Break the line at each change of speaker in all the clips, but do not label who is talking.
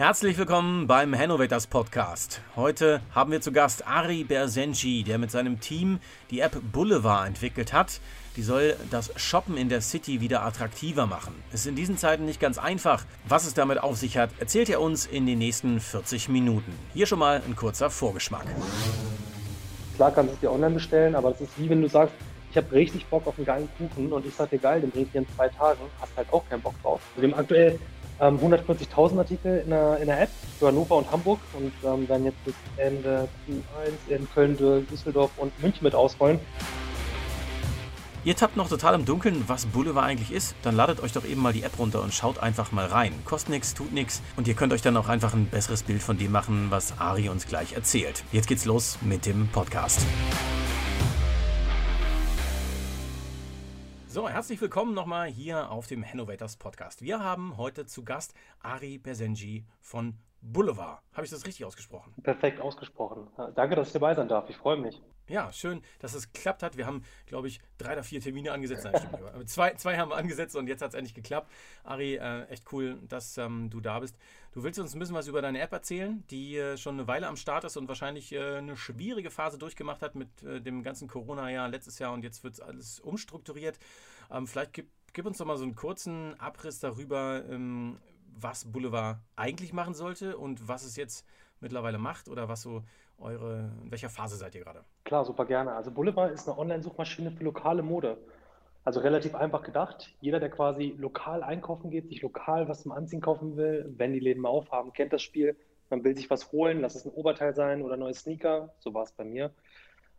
Herzlich willkommen beim Hannoveters Podcast. Heute haben wir zu Gast Ari Bersenci, der mit seinem Team die App Boulevard entwickelt hat. Die soll das Shoppen in der City wieder attraktiver machen. Ist in diesen Zeiten nicht ganz einfach. Was es damit auf sich hat, erzählt er uns in den nächsten 40 Minuten. Hier schon mal ein kurzer Vorgeschmack.
Klar kannst du es dir online bestellen, aber das ist wie wenn du sagst, ich habe richtig Bock auf einen geilen Kuchen und ich sage dir geil, den bringe ich dir in zwei Tagen, hast halt auch keinen Bock drauf. Zudem aktuell ähm, 140.000 Artikel in der, in der App für Hannover und Hamburg und ähm, werden jetzt bis Ende Q1 in Köln, Düsseldorf und München mit ausrollen.
Ihr tappt noch total im Dunkeln, was Boulevard eigentlich ist? Dann ladet euch doch eben mal die App runter und schaut einfach mal rein. Kostet nichts, tut nichts und ihr könnt euch dann auch einfach ein besseres Bild von dem machen, was Ari uns gleich erzählt. Jetzt geht's los mit dem Podcast. So, herzlich willkommen nochmal hier auf dem Hannovators Podcast. Wir haben heute zu Gast Ari Bersenji von Boulevard. Habe ich das richtig ausgesprochen?
Perfekt ausgesprochen. Danke, dass ich dabei sein darf. Ich freue mich.
Ja, schön, dass es geklappt hat. Wir haben, glaube ich, drei oder vier Termine angesetzt. Nein, stimmt, zwei, zwei haben wir angesetzt und jetzt hat es endlich geklappt. Ari, äh, echt cool, dass ähm, du da bist. Du willst uns ein bisschen was über deine App erzählen, die äh, schon eine Weile am Start ist und wahrscheinlich äh, eine schwierige Phase durchgemacht hat mit äh, dem ganzen Corona-Jahr letztes Jahr und jetzt wird es alles umstrukturiert. Ähm, vielleicht gib, gib, uns doch mal so einen kurzen Abriss darüber, ähm, was Boulevard eigentlich machen sollte und was es jetzt mittlerweile macht oder was so eure, in welcher Phase seid ihr gerade?
Klar, super gerne. Also Boulevard ist eine Online-Suchmaschine für lokale Mode. Also relativ einfach gedacht. Jeder, der quasi lokal einkaufen geht, sich lokal was zum Anziehen kaufen will, wenn die Läden mal aufhaben, kennt das Spiel. Man will sich was holen, lass es ein Oberteil sein oder neue Sneaker, so war es bei mir.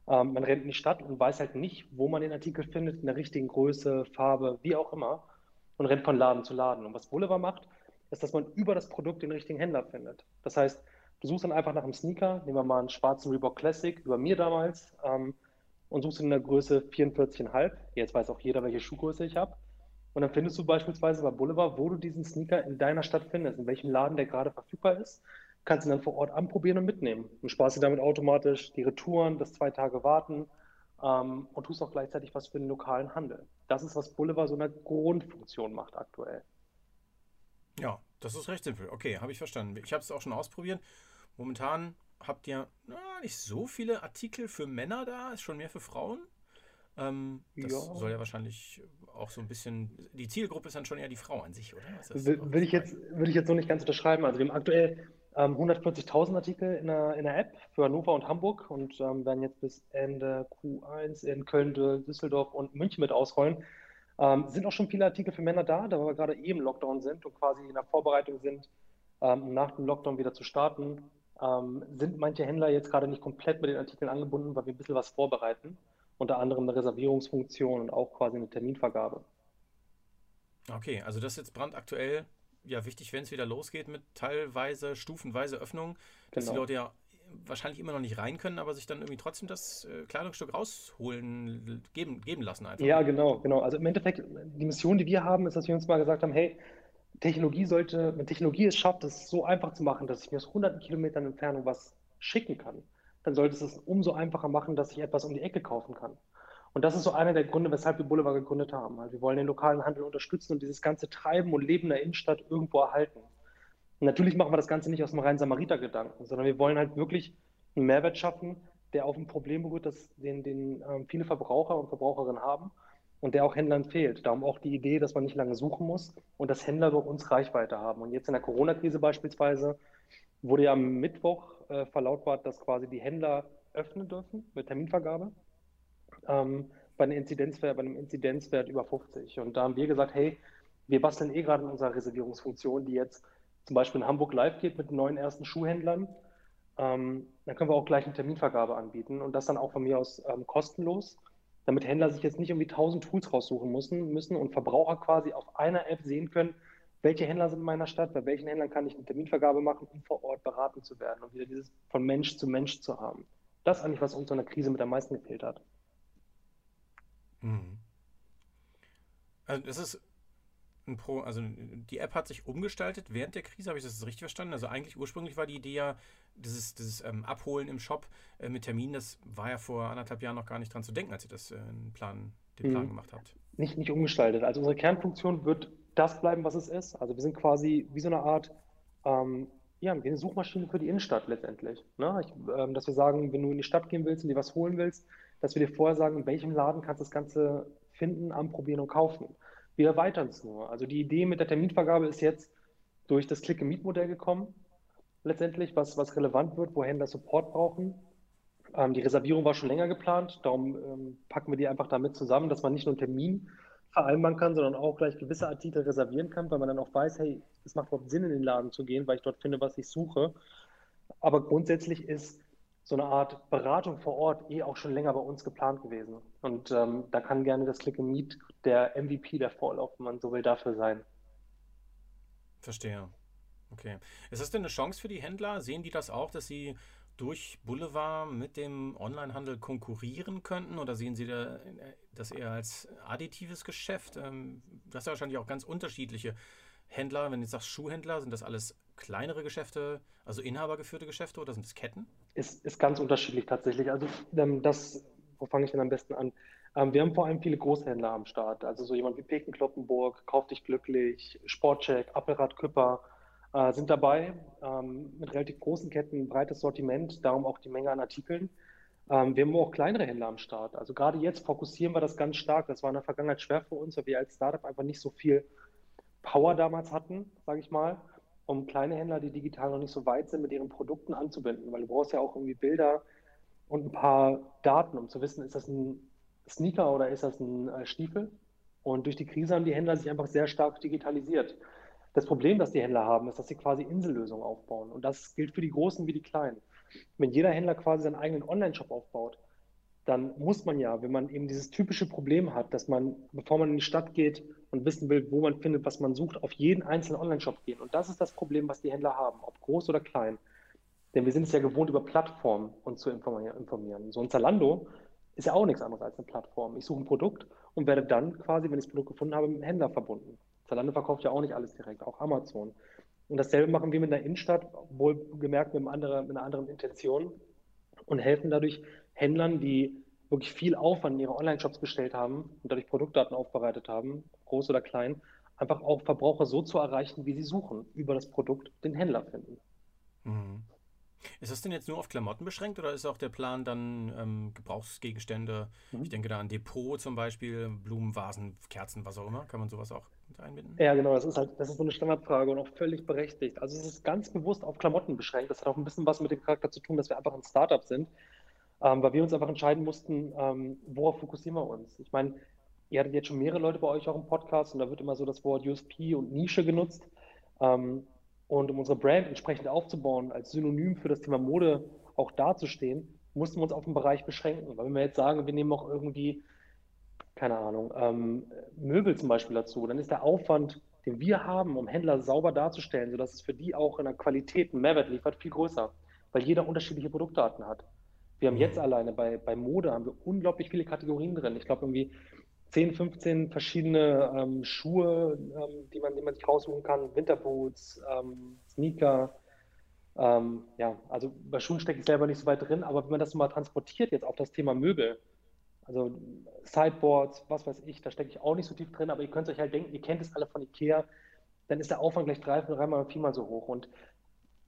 Ähm, man rennt in die Stadt und weiß halt nicht, wo man den Artikel findet, in der richtigen Größe, Farbe, wie auch immer, und rennt von Laden zu Laden. Und was Boulevard macht, ist, dass man über das Produkt den richtigen Händler findet. Das heißt, Du suchst dann einfach nach einem Sneaker, nehmen wir mal einen schwarzen Reebok Classic, über mir damals, ähm, und suchst in der Größe 44,5. Jetzt weiß auch jeder, welche Schuhgröße ich habe. Und dann findest du beispielsweise bei Boulevard, wo du diesen Sneaker in deiner Stadt findest, in welchem Laden der gerade verfügbar ist. Kannst ihn dann vor Ort anprobieren und mitnehmen. Und sparst dir damit automatisch die Retouren, das zwei Tage warten ähm, und tust auch gleichzeitig was für den lokalen Handel. Das ist, was Boulevard so eine Grundfunktion macht aktuell.
Ja, das ist recht simpel. Okay, habe ich verstanden. Ich habe es auch schon ausprobiert. Momentan habt ihr na, nicht so viele Artikel für Männer da, ist schon mehr für Frauen. Ähm, das ja. soll ja wahrscheinlich auch so ein bisschen. Die Zielgruppe ist dann schon eher die Frau an sich, oder?
Will, will ich, jetzt, will ich jetzt so nicht ganz unterschreiben. Also, wir haben aktuell ähm, 140.000 Artikel in der, in der App für Hannover und Hamburg und ähm, werden jetzt bis Ende Q1 in Köln, Düsseldorf und München mit ausrollen. Ähm, sind auch schon viele Artikel für Männer da, da wir gerade eben im Lockdown sind und quasi in der Vorbereitung sind, ähm, nach dem Lockdown wieder zu starten ähm, sind manche Händler jetzt gerade nicht komplett mit den Artikeln angebunden, weil wir ein bisschen was vorbereiten. Unter anderem eine Reservierungsfunktion und auch quasi eine Terminvergabe.
Okay, also das ist jetzt brandaktuell ja wichtig, wenn es wieder losgeht mit teilweise, stufenweise Öffnung, dass genau. die Leute ja wahrscheinlich immer noch nicht rein können, aber sich dann irgendwie trotzdem das äh, Kleidungsstück rausholen, geben, geben lassen einfach.
Ja, genau, genau. Also im Endeffekt, die Mission, die wir haben, ist, dass wir uns mal gesagt haben, hey, Technologie sollte, wenn Technologie es schafft, es so einfach zu machen, dass ich mir aus hunderten Kilometern Entfernung was schicken kann, dann sollte es es umso einfacher machen, dass ich etwas um die Ecke kaufen kann. Und das ist so einer der Gründe, weshalb wir Boulevard gegründet haben. Also wir wollen den lokalen Handel unterstützen und dieses ganze Treiben und Leben der Innenstadt irgendwo erhalten. Und natürlich machen wir das Ganze nicht aus dem reinen Samariter-Gedanken, sondern wir wollen halt wirklich einen Mehrwert schaffen, der auf ein Problem beruht, das den, den ähm, viele Verbraucher und Verbraucherinnen haben und der auch Händlern fehlt. Darum auch die Idee, dass man nicht lange suchen muss und dass Händler bei uns Reichweite haben. Und jetzt in der Corona-Krise beispielsweise wurde ja am Mittwoch äh, verlautbart, dass quasi die Händler öffnen dürfen mit Terminvergabe ähm, bei, einem Inzidenzwert, bei einem Inzidenzwert über 50. Und da haben wir gesagt, hey, wir basteln eh gerade in unserer Reservierungsfunktion, die jetzt zum Beispiel in Hamburg live geht mit neuen ersten Schuhhändlern. Ähm, dann können wir auch gleich eine Terminvergabe anbieten und das dann auch von mir aus ähm, kostenlos damit Händler sich jetzt nicht irgendwie tausend Tools raussuchen müssen, müssen und Verbraucher quasi auf einer App sehen können, welche Händler sind in meiner Stadt, bei welchen Händlern kann ich eine Terminvergabe machen, um vor Ort beraten zu werden und wieder dieses von Mensch zu Mensch zu haben. Das ist eigentlich, was uns in der Krise mit am meisten gefehlt hat.
Mhm. Also das ist ein Pro, also die App hat sich umgestaltet während der Krise, habe ich das richtig verstanden? Also eigentlich ursprünglich war die Idee ja, dieses, dieses ähm, Abholen im Shop äh, mit Terminen, das war ja vor anderthalb Jahren noch gar nicht dran zu denken, als ihr das äh, Plan, den Plan mhm. gemacht habt.
Nicht, nicht umgestaltet. Also unsere Kernfunktion wird das bleiben, was es ist. Also wir sind quasi wie so eine Art ähm, ja, eine Suchmaschine für die Innenstadt letztendlich. Ne? Ich, ähm, dass wir sagen, wenn du in die Stadt gehen willst und dir was holen willst, dass wir dir vorher sagen, in welchem Laden kannst du das Ganze finden, anprobieren und kaufen. Wir erweitern es nur. Also die Idee mit der Terminvergabe ist jetzt durch das Click-and-Meet-Modell gekommen, letztendlich, was, was relevant wird, wo Händler Support brauchen. Ähm, die Reservierung war schon länger geplant, darum ähm, packen wir die einfach damit zusammen, dass man nicht nur einen Termin vereinbaren kann, sondern auch gleich gewisse Artikel reservieren kann, weil man dann auch weiß, hey, es macht überhaupt Sinn, in den Laden zu gehen, weil ich dort finde, was ich suche. Aber grundsätzlich ist so eine Art Beratung vor Ort eh auch schon länger bei uns geplant gewesen. Und ähm, da kann gerne das Click and Meet der MVP, der Vorlauf, wenn man so will, dafür sein.
Verstehe. Okay. Ist das denn eine Chance für die Händler? Sehen die das auch, dass sie durch Boulevard mit dem Onlinehandel konkurrieren könnten? Oder sehen Sie das eher als additives Geschäft? Ähm, du hast ja wahrscheinlich auch ganz unterschiedliche Händler. Wenn du jetzt sagst Schuhhändler, sind das alles kleinere Geschäfte, also inhabergeführte Geschäfte oder sind es Ketten?
Ist, ist ganz unterschiedlich tatsächlich. Also ähm, das, wo fange ich denn am besten an? Ähm, wir haben vor allem viele Großhändler am Start. Also so jemand wie Peken Kloppenburg, Kauf dich glücklich, Sportcheck, Appelrad Küpper äh, sind dabei ähm, mit relativ großen Ketten, breites Sortiment, darum auch die Menge an Artikeln. Ähm, wir haben auch kleinere Händler am Start. Also gerade jetzt fokussieren wir das ganz stark. Das war in der Vergangenheit schwer für uns, weil wir als Startup einfach nicht so viel Power damals hatten, sage ich mal, um kleine Händler, die digital noch nicht so weit sind, mit ihren Produkten anzubinden. Weil du brauchst ja auch irgendwie Bilder und ein paar Daten, um zu wissen, ist das ein Sneaker oder ist das ein äh, Stiefel? Und durch die Krise haben die Händler sich einfach sehr stark digitalisiert. Das Problem, das die Händler haben, ist, dass sie quasi Insellösungen aufbauen. Und das gilt für die Großen wie die Kleinen. Wenn jeder Händler quasi seinen eigenen Online-Shop aufbaut, dann muss man ja, wenn man eben dieses typische Problem hat, dass man, bevor man in die Stadt geht und wissen will, wo man findet, was man sucht, auf jeden einzelnen Online-Shop gehen. Und das ist das Problem, was die Händler haben, ob groß oder klein. Denn wir sind es ja gewohnt, über Plattformen uns zu informieren. So ein Zalando ist ja auch nichts anderes als eine Plattform. Ich suche ein Produkt und werde dann quasi, wenn ich das Produkt gefunden habe, mit dem Händler verbunden. Zalando verkauft ja auch nicht alles direkt, auch Amazon. Und dasselbe machen wir mit einer Innenstadt, wohl gemerkt mit, mit einer anderen Intention und helfen dadurch Händlern, die wirklich viel Aufwand in ihre Online-Shops gestellt haben und dadurch Produktdaten aufbereitet haben, groß oder klein, einfach auch Verbraucher so zu erreichen, wie sie suchen, über das Produkt den Händler finden. Mhm.
Ist das denn jetzt nur auf Klamotten beschränkt oder ist auch der Plan dann ähm, Gebrauchsgegenstände? Mhm. Ich denke da an Depot zum Beispiel, Blumen, Vasen, Kerzen, was auch immer. Kann man sowas auch einbinden?
Ja, genau. Das ist halt, das ist so eine Standardfrage und auch völlig berechtigt. Also es ist ganz bewusst auf Klamotten beschränkt. Das hat auch ein bisschen was mit dem Charakter zu tun, dass wir einfach ein Startup sind, ähm, weil wir uns einfach entscheiden mussten, ähm, worauf fokussieren wir uns. Ich meine, ihr hattet jetzt schon mehrere Leute bei euch auch im Podcast und da wird immer so das Wort USP und Nische genutzt. Ähm, und um unsere Brand entsprechend aufzubauen, als Synonym für das Thema Mode auch dazustehen, mussten wir uns auf den Bereich beschränken. Weil wenn wir jetzt sagen, wir nehmen auch irgendwie, keine Ahnung, ähm, Möbel zum Beispiel dazu, dann ist der Aufwand, den wir haben, um Händler sauber darzustellen, sodass es für die auch in der Qualität einen Mehrwert liefert, viel größer, weil jeder unterschiedliche Produktdaten hat. Wir haben jetzt alleine bei, bei Mode haben wir unglaublich viele Kategorien drin. Ich glaube irgendwie 10, 15 verschiedene ähm, Schuhe, ähm, die, man, die man sich raussuchen kann, Winterboots, ähm, Sneaker. Ähm, ja, also bei Schuhen stecke ich selber nicht so weit drin, aber wenn man das mal transportiert jetzt auf das Thema Möbel, also Sideboards, was weiß ich, da stecke ich auch nicht so tief drin, aber ihr könnt euch halt denken, ihr kennt es alle von Ikea, dann ist der Aufwand gleich drei, dreimal, viermal so hoch. Und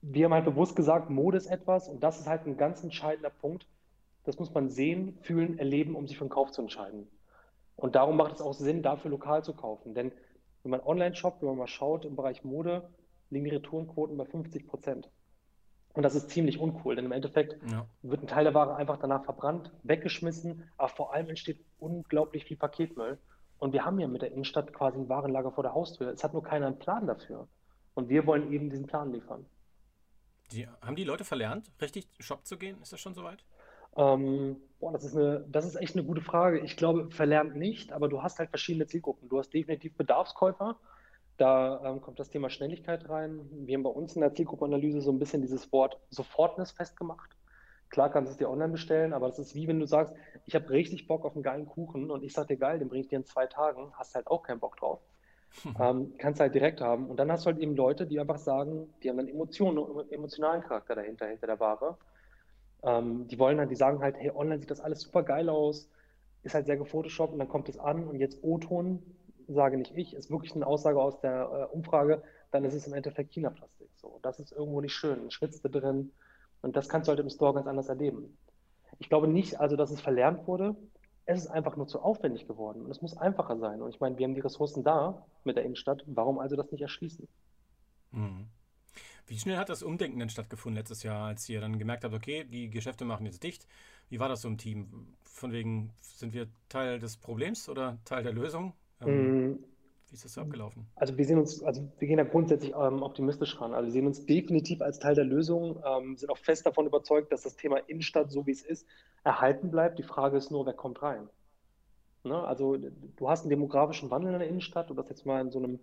wir haben halt bewusst gesagt, Mode ist etwas und das ist halt ein ganz entscheidender Punkt. Das muss man sehen, fühlen, erleben, um sich für den Kauf zu entscheiden. Und darum macht es auch Sinn, dafür lokal zu kaufen. Denn wenn man online shoppt, wenn man mal schaut, im Bereich Mode liegen die Retourenquoten bei 50 Prozent. Und das ist ziemlich uncool, denn im Endeffekt ja. wird ein Teil der Ware einfach danach verbrannt, weggeschmissen, aber vor allem entsteht unglaublich viel Paketmüll. Und wir haben ja mit der Innenstadt quasi ein Warenlager vor der Haustür. Es hat nur keiner einen Plan dafür. Und wir wollen eben diesen Plan liefern.
Die, haben die Leute verlernt, richtig Shop zu gehen? Ist das schon soweit?
Ähm, boah, das ist, eine, das ist echt eine gute Frage. Ich glaube, verlernt nicht, aber du hast halt verschiedene Zielgruppen. Du hast definitiv Bedarfskäufer. Da ähm, kommt das Thema Schnelligkeit rein. Wir haben bei uns in der Zielgruppenanalyse so ein bisschen dieses Wort Sofortness festgemacht. Klar kannst du es dir online bestellen, aber das ist wie wenn du sagst, ich habe richtig Bock auf einen geilen Kuchen und ich sage dir geil, den bringe ich dir in zwei Tagen, hast halt auch keinen Bock drauf. Ähm, kannst halt direkt haben. Und dann hast du halt eben Leute, die einfach sagen, die haben dann Emotionen, emotionalen Charakter dahinter, hinter der Ware. Ähm, die wollen halt, die sagen halt, hey, online sieht das alles super geil aus, ist halt sehr gefotoshoppt und dann kommt es an und jetzt O-Ton, sage nicht ich, ist wirklich eine Aussage aus der äh, Umfrage, dann ist es im Endeffekt China-Plastik. So, das ist irgendwo nicht schön, schwitzt drin und das kannst du halt im Store ganz anders erleben. Ich glaube nicht, also dass es verlernt wurde. Es ist einfach nur zu aufwendig geworden und es muss einfacher sein. Und ich meine, wir haben die Ressourcen da mit der Innenstadt. Warum also das nicht erschließen?
Mhm. Wie schnell hat das Umdenken denn stattgefunden letztes Jahr, als ihr dann gemerkt habt, okay, die Geschäfte machen jetzt dicht? Wie war das so im Team? Von wegen, sind wir Teil des Problems oder Teil der Lösung? Ähm, mm. Wie ist das so abgelaufen?
Also wir sehen uns, also wir gehen da grundsätzlich ähm, optimistisch ran. Also wir sehen uns definitiv als Teil der Lösung, ähm, sind auch fest davon überzeugt, dass das Thema Innenstadt, so wie es ist, erhalten bleibt. Die Frage ist nur, wer kommt rein? Ne? Also du hast einen demografischen Wandel in der Innenstadt, um das jetzt mal in so einem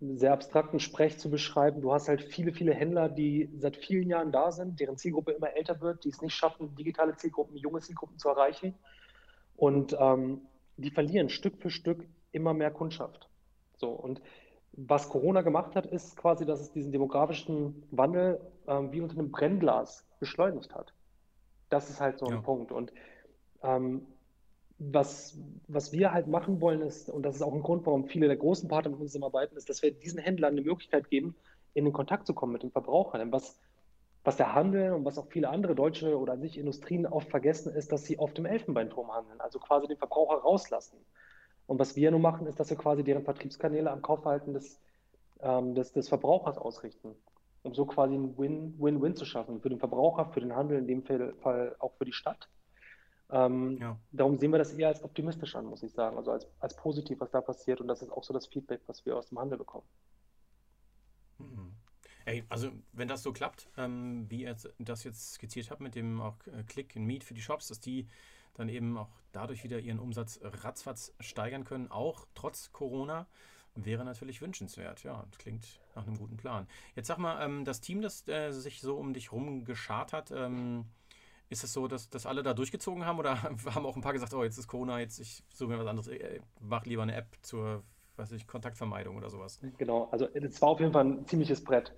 sehr abstrakten Sprech zu beschreiben. Du hast halt viele, viele Händler, die seit vielen Jahren da sind, deren Zielgruppe immer älter wird, die es nicht schaffen, digitale Zielgruppen, junge Zielgruppen zu erreichen. Und ähm, die verlieren Stück für Stück immer mehr Kundschaft. So, und was Corona gemacht hat, ist quasi, dass es diesen demografischen Wandel ähm, wie unter einem Brennglas beschleunigt hat. Das ist halt so ein ja. Punkt. Und ähm, was, was wir halt machen wollen, ist, und das ist auch ein Grund, warum viele der großen Partner mit uns zusammenarbeiten, ist, dass wir diesen Händlern eine Möglichkeit geben, in den Kontakt zu kommen mit den Verbrauchern. Was, was der Handel und was auch viele andere deutsche oder sich Industrien oft vergessen, ist, dass sie auf dem Elfenbeinturm handeln, also quasi den Verbraucher rauslassen. Und was wir nun machen, ist, dass wir quasi deren Vertriebskanäle am Kaufverhalten des, ähm, des, des Verbrauchers ausrichten, um so quasi ein Win-Win-Win zu schaffen für den Verbraucher, für den Handel, in dem Fall auch für die Stadt. Ähm, ja. Darum sehen wir das eher als optimistisch an, muss ich sagen, also als, als positiv, was da passiert. Und das ist auch so das Feedback, was wir aus dem Handel bekommen.
Mhm. Ey, also wenn das so klappt, ähm, wie ihr das jetzt skizziert habt mit dem auch äh, Click and Meet für die Shops, dass die dann eben auch dadurch wieder ihren Umsatz ratzfatz steigern können, auch trotz Corona, wäre natürlich wünschenswert. Ja, klingt nach einem guten Plan. Jetzt sag mal, ähm, das Team, das äh, sich so um dich rum geschart hat, ähm, ist es so, dass, dass alle da durchgezogen haben oder haben auch ein paar gesagt, oh, jetzt ist Corona, jetzt ich suche mir was anderes, ich äh, mach lieber eine App zur weiß ich, Kontaktvermeidung oder sowas?
Genau, also es war auf jeden Fall ein ziemliches Brett.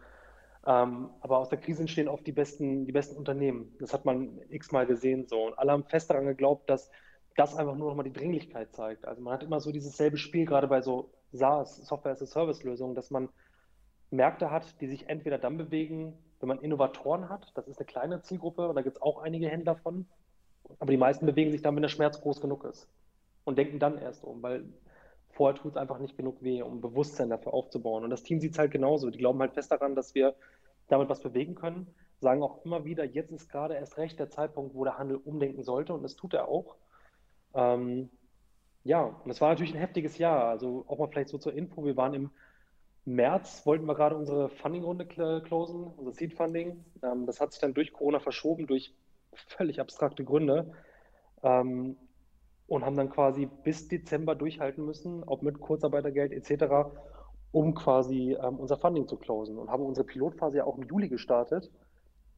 Ähm, aber aus der Krise entstehen oft die besten, die besten Unternehmen. Das hat man x-mal gesehen so. Und alle haben fest daran geglaubt, dass das einfach nur nochmal die Dringlichkeit zeigt. Also man hat immer so dieses selbe Spiel, gerade bei so SaaS, Software-as-a-Service-Lösungen, dass man Märkte hat, die sich entweder dann bewegen, wenn man Innovatoren hat, das ist eine kleine Zielgruppe und da gibt es auch einige Hände davon, aber die meisten bewegen sich dann, wenn der Schmerz groß genug ist und denken dann erst um, weil vorher tut es einfach nicht genug weh, um Bewusstsein dafür aufzubauen. Und das Team sieht es halt genauso. Die glauben halt fest daran, dass wir damit was bewegen können, sagen auch immer wieder, jetzt ist gerade erst recht der Zeitpunkt, wo der Handel umdenken sollte und das tut er auch. Ähm, ja, und es war natürlich ein heftiges Jahr. Also auch mal vielleicht so zur Info, wir waren im März, wollten wir gerade unsere Funding-Runde closen, unser Seed-Funding. Ähm, das hat sich dann durch Corona verschoben, durch völlig abstrakte Gründe. Ähm, und haben dann quasi bis Dezember durchhalten müssen, auch mit Kurzarbeitergeld etc., um quasi ähm, unser Funding zu closen und haben unsere Pilotphase ja auch im Juli gestartet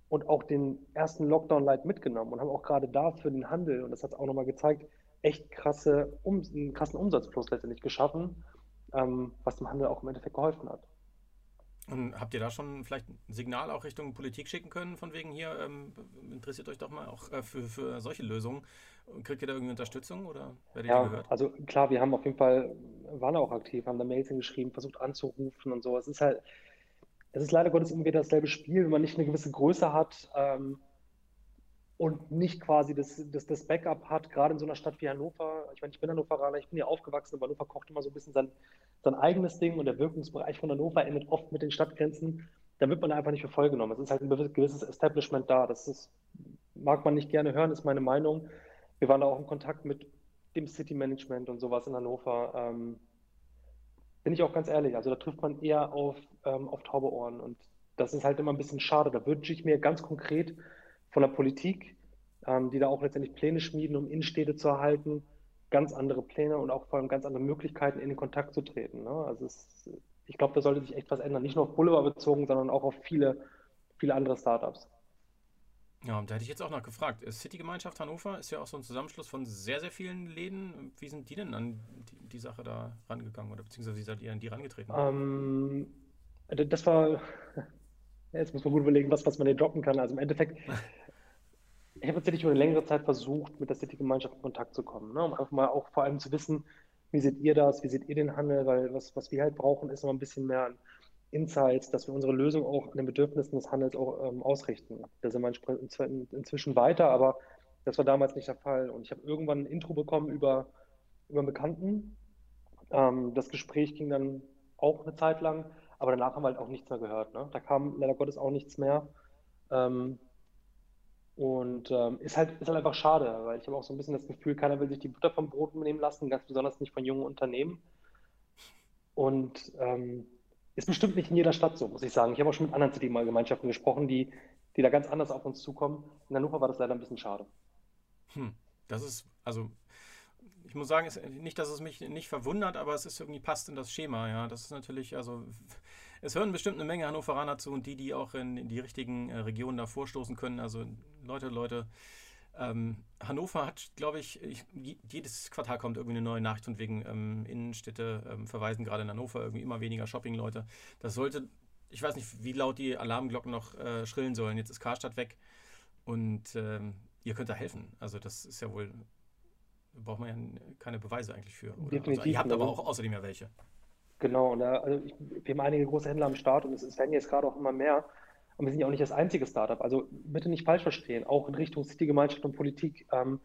und auch den ersten Lockdown-Light mitgenommen und haben auch gerade da für den Handel, und das hat es auch nochmal gezeigt, echt krasse, um, einen krassen Umsatzplus letztendlich geschaffen, ähm, was dem Handel auch im Endeffekt geholfen hat.
Und habt ihr da schon vielleicht ein Signal auch Richtung Politik schicken können, von wegen hier, ähm, interessiert euch doch mal auch äh, für, für solche Lösungen? Kriegt ihr da irgendwie Unterstützung oder
werdet ja, ihr gehört? Also klar, wir haben auf jeden Fall, waren auch aktiv, haben da Mails hingeschrieben, versucht anzurufen und so. Es ist halt, es ist leider Gottes immer wieder dasselbe Spiel, wenn man nicht eine gewisse Größe hat ähm, und nicht quasi das, das, das Backup hat, gerade in so einer Stadt wie Hannover. Ich meine, ich bin Hannoveraner, ich bin hier aufgewachsen, aber Hannover kocht immer so ein bisschen sein, sein eigenes Ding und der Wirkungsbereich von Hannover endet oft mit den Stadtgrenzen. Da wird man einfach nicht für voll genommen. Es ist halt ein gewisses Establishment da. Das ist, mag man nicht gerne hören, ist meine Meinung. Wir waren da auch in Kontakt mit dem City Management und sowas in Hannover. Ähm, bin ich auch ganz ehrlich, also da trifft man eher auf, ähm, auf taube Ohren und das ist halt immer ein bisschen schade. Da wünsche ich mir ganz konkret von der Politik, ähm, die da auch letztendlich Pläne schmieden, um Innenstädte zu erhalten, ganz andere Pläne und auch vor allem ganz andere Möglichkeiten, in den Kontakt zu treten. Ne? Also es, ich glaube, da sollte sich echt was ändern. Nicht nur auf Boulevard bezogen, sondern auch auf viele, viele andere Startups.
Ja, und da hätte ich jetzt auch noch gefragt. City-Gemeinschaft Hannover ist ja auch so ein Zusammenschluss von sehr, sehr vielen Läden. Wie sind die denn an die, die Sache da rangegangen oder beziehungsweise wie seid ihr an die rangetreten?
Ähm, das war, jetzt muss man gut überlegen, was, was man hier droppen kann. Also im Endeffekt, habe tatsächlich über eine längere Zeit versucht, mit der City-Gemeinschaft in Kontakt zu kommen. Ne? Um einfach mal auch vor allem zu wissen, wie seht ihr das, wie seht ihr den Handel, weil was, was wir halt brauchen, ist noch ein bisschen mehr Insights, dass wir unsere Lösung auch an den Bedürfnissen des Handels auch ähm, ausrichten. Da sind wir inzwischen weiter, aber das war damals nicht der Fall. Und ich habe irgendwann ein Intro bekommen über, über einen Bekannten. Ähm, das Gespräch ging dann auch eine Zeit lang, aber danach haben wir halt auch nichts mehr gehört. Ne? Da kam leider Gottes auch nichts mehr. Ähm, und ähm, ist, halt, ist halt einfach schade, weil ich habe auch so ein bisschen das Gefühl, keiner will sich die Butter vom Brot nehmen lassen, ganz besonders nicht von jungen Unternehmen. Und ähm, ist bestimmt nicht in jeder Stadt so, muss ich sagen. Ich habe auch schon mit anderen City-Gemeinschaften gesprochen, die, die da ganz anders auf uns zukommen. In Hannover war das leider ein bisschen schade.
Hm, das ist, also ich muss sagen, es, nicht, dass es mich nicht verwundert, aber es ist irgendwie passt in das Schema, ja. Das ist natürlich, also es hören bestimmt eine Menge Hannoveraner zu und die, die auch in, die richtigen äh, Regionen da vorstoßen können. Also Leute, Leute, ähm, Hannover hat, glaube ich, ich, jedes Quartal kommt irgendwie eine neue Nachricht von wegen ähm, Innenstädte ähm, verweisen gerade in Hannover irgendwie immer weniger Shopping-Leute. Das sollte, ich weiß nicht, wie laut die Alarmglocken noch äh, schrillen sollen. Jetzt ist Karstadt weg und ähm, ihr könnt da helfen. Also das ist ja wohl, braucht man ja keine Beweise eigentlich für. Also, ihr habt aber auch außerdem ja welche.
Genau, und da, also ich, wir haben einige große Händler am Start und es, werden jetzt gerade auch immer mehr. Und wir sind ja auch nicht das einzige Startup. Also bitte nicht falsch verstehen, auch in Richtung City-Gemeinschaft und Politik. Ähm,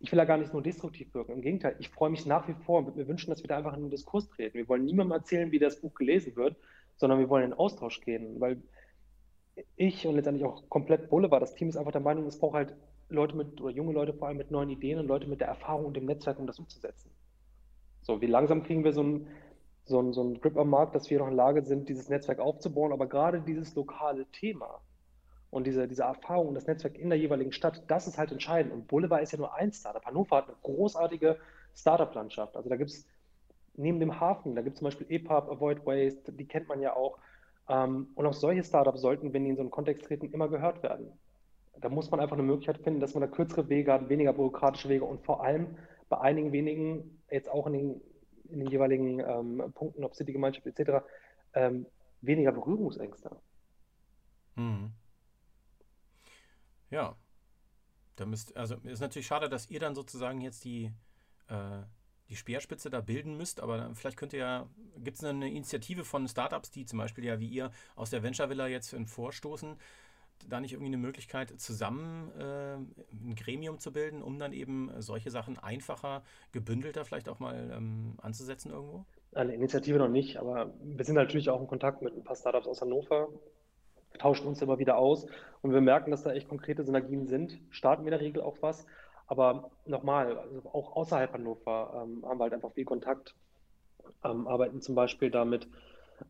ich will da gar nicht nur destruktiv wirken. Im Gegenteil, ich freue mich nach wie vor und würde mir wünschen, dass wir da einfach in den Diskurs treten. Wir wollen niemandem erzählen, wie das Buch gelesen wird, sondern wir wollen in den Austausch gehen. Weil ich und letztendlich auch komplett Boulevard, das Team ist einfach der Meinung, es braucht halt Leute mit, oder junge Leute vor allem mit neuen Ideen und Leute mit der Erfahrung und dem Netzwerk, um das umzusetzen. So, wie langsam kriegen wir so ein so ein, so ein Grip am Markt, dass wir noch in Lage sind, dieses Netzwerk aufzubauen. Aber gerade dieses lokale Thema und diese, diese Erfahrung und das Netzwerk in der jeweiligen Stadt, das ist halt entscheidend. Und Boulevard ist ja nur ein Startup. Hannover hat eine großartige Startup-Landschaft. Also da gibt es neben dem Hafen, da gibt es zum Beispiel EPUB, Avoid Waste, die kennt man ja auch. Ähm, und auch solche Startups sollten, wenn die in so einen Kontext treten, immer gehört werden. Da muss man einfach eine Möglichkeit finden, dass man da kürzere Wege hat, weniger bürokratische Wege und vor allem bei einigen wenigen, jetzt auch in den in den jeweiligen ähm, Punkten, ob City-Gemeinschaft etc., ähm, weniger Berührungsängste.
Mhm. Ja. Da müsst, also ist natürlich schade, dass ihr dann sozusagen jetzt die, äh, die Speerspitze da bilden müsst, aber vielleicht könnt ihr ja, gibt es eine Initiative von Startups, die zum Beispiel ja wie ihr aus der Venture Villa jetzt vorstoßen, da nicht irgendwie eine Möglichkeit, zusammen äh, ein Gremium zu bilden, um dann eben solche Sachen einfacher, gebündelter vielleicht auch mal ähm, anzusetzen irgendwo?
Eine Initiative noch nicht, aber wir sind natürlich auch in Kontakt mit ein paar Startups aus Hannover, tauschen uns immer wieder aus und wir merken, dass da echt konkrete Synergien sind, starten wir in der Regel auch was. Aber nochmal, also auch außerhalb Hannover ähm, haben wir halt einfach viel Kontakt, ähm, arbeiten zum Beispiel damit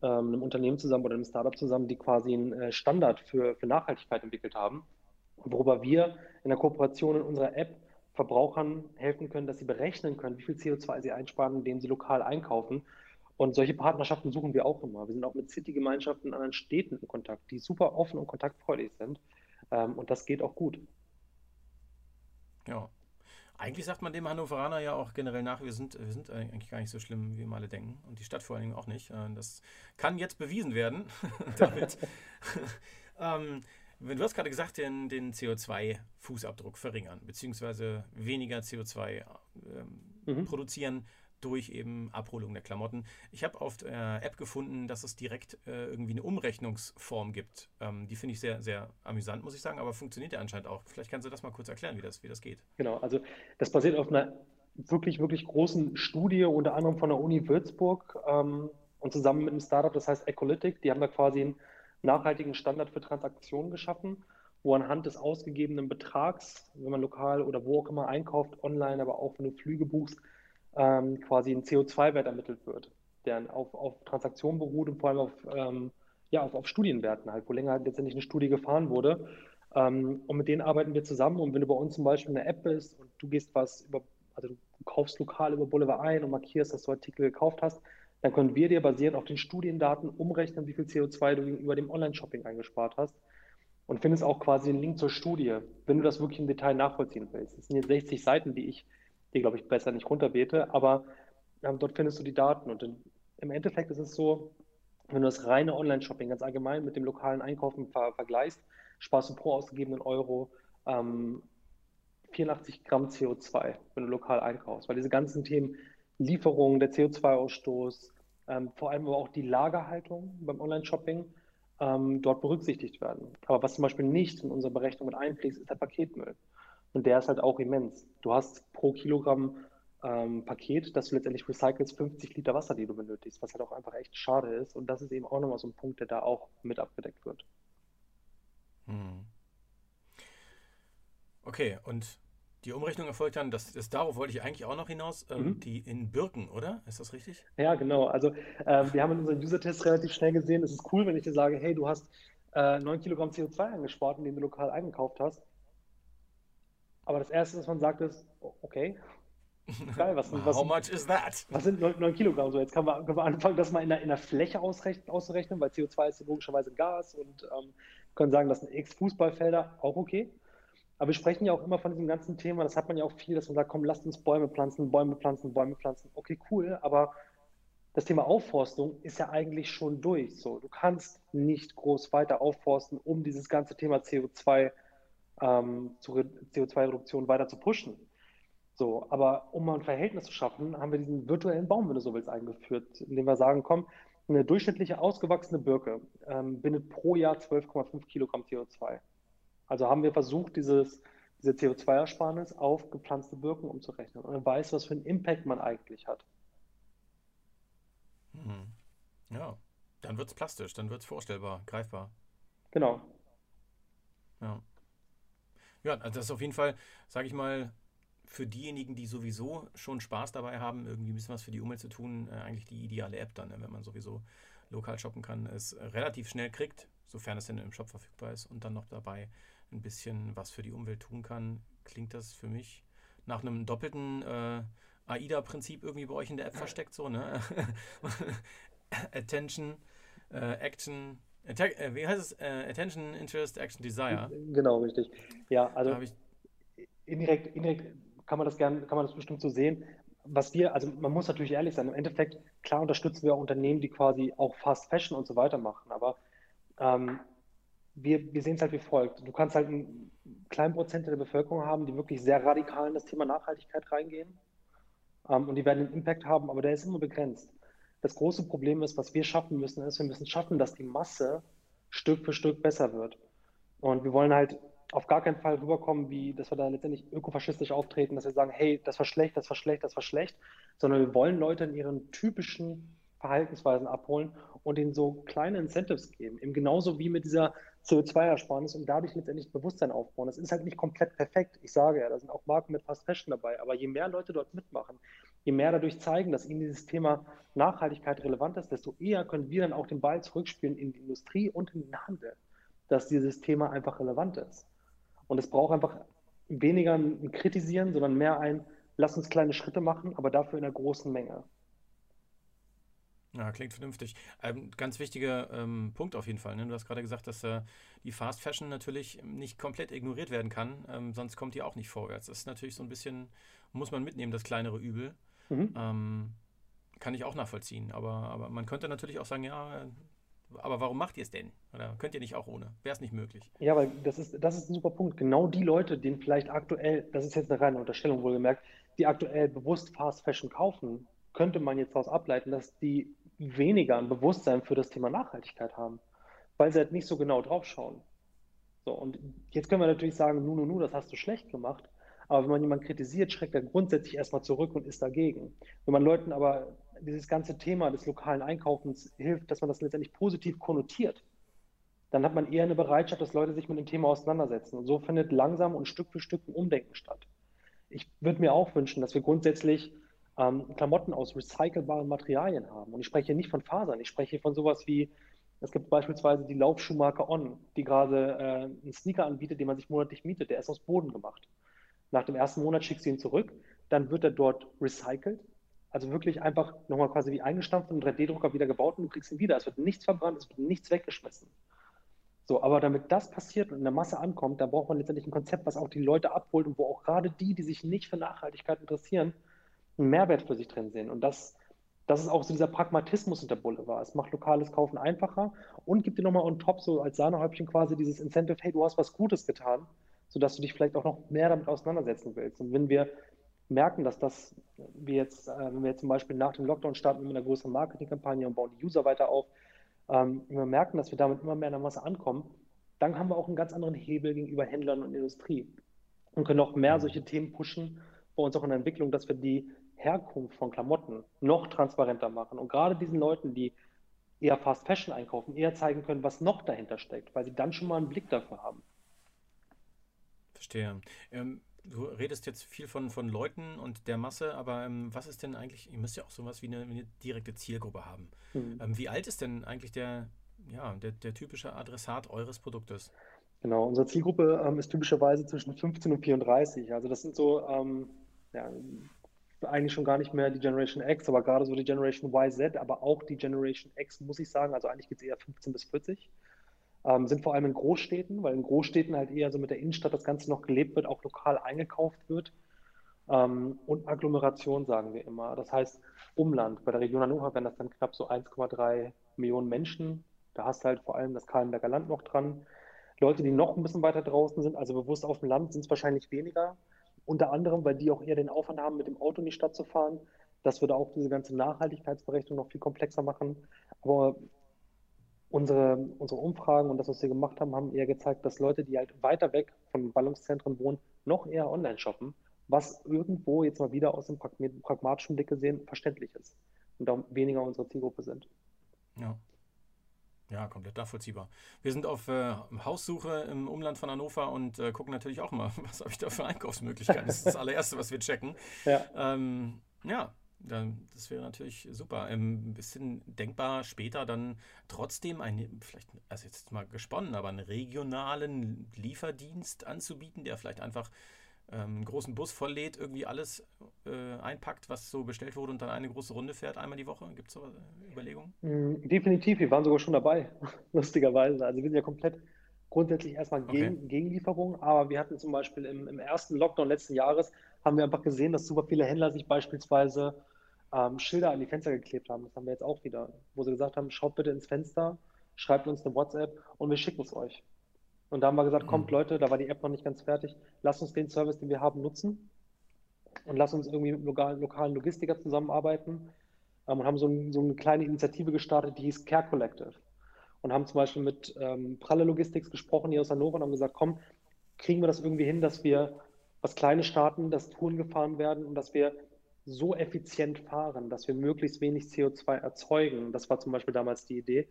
ähm, einem Unternehmen zusammen oder einem Startup zusammen, die quasi einen äh, Standard für, für Nachhaltigkeit entwickelt haben, worüber wir in der Kooperation in unserer App Verbrauchern helfen können, dass sie berechnen können, wie viel CO2 sie einsparen, indem sie lokal einkaufen. Und solche Partnerschaften suchen wir auch immer. Wir sind auch mit City-Gemeinschaften in anderen Städten in Kontakt, die super offen und kontaktfreudig sind. Ähm, und das geht auch gut.
Ja, eigentlich sagt man dem Hannoveraner ja auch generell nach, wir sind, wir sind eigentlich gar nicht so schlimm, wie wir alle denken. Und die Stadt vor allen Dingen auch nicht. Äh, das kann jetzt bewiesen werden. damit. ähm, du hast gerade gesagt, den, den CO2-Fußabdruck verringern, beziehungsweise weniger CO2 ähm, mhm. produzieren durch eben Abholung der Klamotten. Ich habe auf der App gefunden, dass es direkt äh, irgendwie eine Umrechnungsform gibt. Ähm, die finde ich sehr, sehr amüsant, muss ich sagen, aber funktioniert ja anscheinend auch. Vielleicht kannst du das mal kurz erklären, wie das, wie das geht.
Genau, also das basiert auf einer wirklich, wirklich großen Studie, unter anderem von der Uni Würzburg ähm, und zusammen mit einem Startup, das heißt Ecolytic. Die haben da quasi einen nachhaltigen Standard für Transaktionen geschaffen, wo anhand des ausgegebenen Betrags, wenn man lokal oder wo auch immer einkauft, online, aber auch wenn du Flüge buchst, ähm, quasi ein CO2-Wert ermittelt wird, der auf, auf Transaktionen beruht und vor allem auf, ähm, ja, auf, auf Studienwerten halt, wo länger halt letztendlich eine Studie gefahren wurde. Ähm, und mit denen arbeiten wir zusammen. Und wenn du bei uns zum Beispiel eine App bist und du gehst was über, also du kaufst lokal über Boulevard ein und markierst, dass du Artikel gekauft hast, dann können wir dir basierend auf den Studiendaten umrechnen, wie viel CO2 du gegenüber dem Online-Shopping eingespart hast. Und findest auch quasi einen Link zur Studie, wenn du das wirklich im Detail nachvollziehen willst. Das sind jetzt 60 Seiten, die ich die, glaube ich, besser nicht runterbete, aber ähm, dort findest du die Daten. Und in, im Endeffekt ist es so, wenn du das reine Online-Shopping ganz allgemein mit dem lokalen Einkaufen ver vergleichst, sparst du pro ausgegebenen Euro ähm, 84 Gramm CO2, wenn du lokal einkaufst. Weil diese ganzen Themen Lieferung, der CO2-Ausstoß, ähm, vor allem aber auch die Lagerhaltung beim Online-Shopping ähm, dort berücksichtigt werden. Aber was zum Beispiel nicht in unsere Berechnung mit einfließt, ist der Paketmüll. Und der ist halt auch immens. Du hast pro Kilogramm ähm, Paket, dass du letztendlich recycelst 50 Liter Wasser, die du benötigst, was halt auch einfach echt schade ist. Und das ist eben auch nochmal so ein Punkt, der da auch mit abgedeckt wird.
Hm. Okay, und die Umrechnung erfolgt dann, das, das darauf wollte ich eigentlich auch noch hinaus, ähm, mhm. die in Birken, oder? Ist das richtig?
Ja, genau. Also äh, wir haben in unseren User-Tests relativ schnell gesehen, es ist cool, wenn ich dir sage, hey, du hast äh, 9 Kilogramm CO2 angespart, indem du lokal eingekauft hast. Aber das Erste, was man sagt, ist, okay,
geil, was, was, How much is that?
Was sind 9, 9 Kilogramm? So, jetzt können wir, können wir anfangen, das mal in der, in der Fläche ausrechnen, auszurechnen, weil CO2 ist logischerweise Gas und ähm, können sagen, das sind x Fußballfelder, auch okay. Aber wir sprechen ja auch immer von diesem ganzen Thema, das hat man ja auch viel, dass man sagt, komm, lasst uns Bäume pflanzen, Bäume pflanzen, Bäume pflanzen. Okay, cool, aber das Thema Aufforstung ist ja eigentlich schon durch. So, du kannst nicht groß weiter aufforsten, um dieses ganze Thema CO2 ähm, CO2-Reduktion weiter zu pushen. So, aber um mal ein Verhältnis zu schaffen, haben wir diesen virtuellen Baum, wenn du so willst, eingeführt, indem wir sagen, komm, eine durchschnittliche ausgewachsene Birke ähm, bindet pro Jahr 12,5 Kilogramm CO2. Also haben wir versucht, dieses, diese CO2-Ersparnis auf gepflanzte Birken umzurechnen und man weiß, was für einen Impact man eigentlich hat.
Hm. Ja, dann wird es plastisch, dann wird es vorstellbar, greifbar.
Genau.
Ja. Ja, also das ist auf jeden Fall, sage ich mal, für diejenigen, die sowieso schon Spaß dabei haben, irgendwie ein bisschen was für die Umwelt zu tun, äh, eigentlich die ideale App dann, ne, wenn man sowieso lokal shoppen kann, es relativ schnell kriegt, sofern es denn im Shop verfügbar ist und dann noch dabei ein bisschen was für die Umwelt tun kann, klingt das für mich nach einem doppelten äh, AIDA-Prinzip irgendwie bei euch in der App versteckt, so, ne? Attention, äh, Action, Attack, äh, wie heißt es? Äh, Attention, Interest, Action, Desire.
Genau, richtig. Ja, also indirekt, indirekt kann man das gern, kann man das bestimmt so sehen. Was wir, also man muss natürlich ehrlich sein, im Endeffekt, klar unterstützen wir auch Unternehmen, die quasi auch Fast Fashion und so weiter machen, aber ähm, wir, wir sehen es halt wie folgt. Du kannst halt einen kleinen Prozent der Bevölkerung haben, die wirklich sehr radikal in das Thema Nachhaltigkeit reingehen. Ähm, und die werden einen Impact haben, aber der ist immer begrenzt. Das große Problem ist, was wir schaffen müssen, ist, wir müssen schaffen, dass die Masse Stück für Stück besser wird. Und wir wollen halt auf gar keinen Fall rüberkommen, wie, dass wir da letztendlich ökofaschistisch auftreten, dass wir sagen, hey, das war schlecht, das war schlecht, das war schlecht, sondern wir wollen Leute in ihren typischen Verhaltensweisen abholen und ihnen so kleine Incentives geben. Eben genauso wie mit dieser CO2-Ersparnis und dadurch letztendlich Bewusstsein aufbauen. Das ist halt nicht komplett perfekt. Ich sage ja, da sind auch Marken mit Fast Fashion dabei. Aber je mehr Leute dort mitmachen, je mehr dadurch zeigen, dass ihnen dieses Thema Nachhaltigkeit relevant ist, desto eher können wir dann auch den Ball zurückspielen in die Industrie und in den Handel, dass dieses Thema einfach relevant ist. Und es braucht einfach weniger ein Kritisieren, sondern mehr ein, lass uns kleine Schritte machen, aber dafür in einer großen Menge.
Ja, klingt vernünftig. Ähm, ganz wichtiger ähm, Punkt auf jeden Fall. Ne? Du hast gerade gesagt, dass äh, die Fast Fashion natürlich nicht komplett ignoriert werden kann, ähm, sonst kommt die auch nicht vorwärts. Das ist natürlich so ein bisschen, muss man mitnehmen, das kleinere Übel. Mhm. Ähm, kann ich auch nachvollziehen. Aber, aber man könnte natürlich auch sagen, ja, aber warum macht ihr es denn? Oder könnt ihr nicht auch ohne? Wäre es nicht möglich?
Ja, weil das ist, das ist ein super Punkt. Genau die Leute, denen vielleicht aktuell, das ist jetzt eine reine Unterstellung wohlgemerkt, die aktuell bewusst Fast Fashion kaufen, könnte man jetzt daraus ableiten, dass die weniger ein Bewusstsein für das Thema Nachhaltigkeit haben, weil sie halt nicht so genau drauf schauen. So, und jetzt können wir natürlich sagen, nu, nu, nu, das hast du schlecht gemacht. Aber wenn man jemanden kritisiert, schreckt er grundsätzlich erstmal zurück und ist dagegen. Wenn man Leuten aber dieses ganze Thema des lokalen Einkaufens hilft, dass man das letztendlich positiv konnotiert, dann hat man eher eine Bereitschaft, dass Leute sich mit dem Thema auseinandersetzen. Und so findet langsam und Stück für Stück ein Umdenken statt. Ich würde mir auch wünschen, dass wir grundsätzlich ähm, Klamotten aus recycelbaren Materialien haben. Und ich spreche hier nicht von Fasern, ich spreche von sowas wie, es gibt beispielsweise die Laufschuhmarke On, die gerade äh, einen Sneaker anbietet, den man sich monatlich mietet, der ist aus Boden gemacht. Nach dem ersten Monat schickst du ihn zurück, dann wird er dort recycelt, also wirklich einfach nochmal quasi wie eingestampft und 3D-Drucker wieder gebaut und du kriegst ihn wieder. Es wird nichts verbrannt, es wird nichts weggeschmissen. So, aber damit das passiert und in der Masse ankommt, da braucht man letztendlich ein Konzept, was auch die Leute abholt und wo auch gerade die, die sich nicht für Nachhaltigkeit interessieren, einen Mehrwert für sich drin sehen. Und das, das ist auch so dieser Pragmatismus in der Boulevard. Es macht lokales Kaufen einfacher und gibt dir nochmal on top so als Sahnehäubchen quasi dieses Incentive, hey, du hast was Gutes getan, sodass du dich vielleicht auch noch mehr damit auseinandersetzen willst. Und wenn wir merken, dass das, wir jetzt, äh, wenn wir jetzt zum Beispiel nach dem Lockdown starten mit einer größeren Marketingkampagne und bauen die User weiter auf, ähm, wenn wir merken, dass wir damit immer mehr in der Masse ankommen, dann haben wir auch einen ganz anderen Hebel gegenüber Händlern und Industrie und können auch mehr mhm. solche Themen pushen, bei uns auch in der Entwicklung, dass wir die Herkunft von Klamotten noch transparenter machen und gerade diesen Leuten, die eher Fast Fashion einkaufen, eher zeigen können, was noch dahinter steckt, weil sie dann schon mal einen Blick dafür haben.
Verstehe. Ähm, du redest jetzt viel von, von Leuten und der Masse, aber ähm, was ist denn eigentlich, ihr müsst ja auch sowas wie eine, eine direkte Zielgruppe haben. Mhm. Ähm, wie alt ist denn eigentlich der, ja, der, der typische Adressat eures Produktes?
Genau, unsere Zielgruppe ähm, ist typischerweise zwischen 15 und 34. Also das sind so ähm, ja, eigentlich schon gar nicht mehr die Generation X, aber gerade so die Generation YZ, aber auch die Generation X, muss ich sagen. Also eigentlich geht es eher 15 bis 40. Ähm, sind vor allem in Großstädten, weil in Großstädten halt eher so mit der Innenstadt das Ganze noch gelebt wird, auch lokal eingekauft wird. Ähm, und Agglomeration sagen wir immer. Das heißt Umland. Bei der Region Hannover wären das dann knapp so 1,3 Millionen Menschen. Da hast du halt vor allem das Kahlenberger Land noch dran. Leute, die noch ein bisschen weiter draußen sind, also bewusst auf dem Land, sind es wahrscheinlich weniger. Unter anderem, weil die auch eher den Aufwand haben, mit dem Auto in die Stadt zu fahren. Das würde auch diese ganze Nachhaltigkeitsberechnung noch viel komplexer machen. Aber unsere, unsere Umfragen und das, was wir gemacht haben, haben eher gezeigt, dass Leute, die halt weiter weg von Ballungszentren wohnen, noch eher online shoppen, was irgendwo jetzt mal wieder aus dem pragmatischen Blick gesehen verständlich ist und auch weniger unsere Zielgruppe sind.
Ja. Ja, komplett nachvollziehbar. Wir sind auf äh, Haussuche im Umland von Hannover und äh, gucken natürlich auch mal, was habe ich da für Einkaufsmöglichkeiten. Das ist das allererste, was wir checken. Ja, ähm, ja das wäre natürlich super. Ein bisschen denkbar später dann trotzdem ein, vielleicht, also jetzt mal gesponnen, aber einen regionalen Lieferdienst anzubieten, der vielleicht einfach ähm, einen großen Bus volllädt, irgendwie alles äh, einpackt, was so bestellt wurde und dann eine große Runde fährt, einmal die Woche? Gibt es so äh, Überlegungen?
Mm, definitiv, wir waren sogar schon dabei, lustigerweise. Also wir sind ja komplett grundsätzlich erstmal gegen, okay. gegen Lieferung, aber wir hatten zum Beispiel im, im, ersten Lockdown letzten Jahres, haben wir einfach gesehen, dass super viele Händler sich beispielsweise ähm, Schilder an die Fenster geklebt haben. Das haben wir jetzt auch wieder, wo sie gesagt haben, schaut bitte ins Fenster, schreibt uns eine WhatsApp und wir schicken es euch. Und da haben wir gesagt, kommt mhm. Leute, da war die App noch nicht ganz fertig, lasst uns den Service, den wir haben, nutzen und lasst uns irgendwie mit lokalen, lokalen Logistiker zusammenarbeiten ähm, und haben so, ein, so, eine kleine Initiative gestartet, die hieß Care Collective und haben zum Beispiel mit ähm, Pralle Logistics gesprochen hier aus Hannover und haben gesagt, komm, kriegen wir das irgendwie hin, dass wir was Kleines starten, dass Touren gefahren werden und dass wir so effizient fahren, dass wir möglichst wenig CO2 erzeugen. Das war zum Beispiel damals die Idee.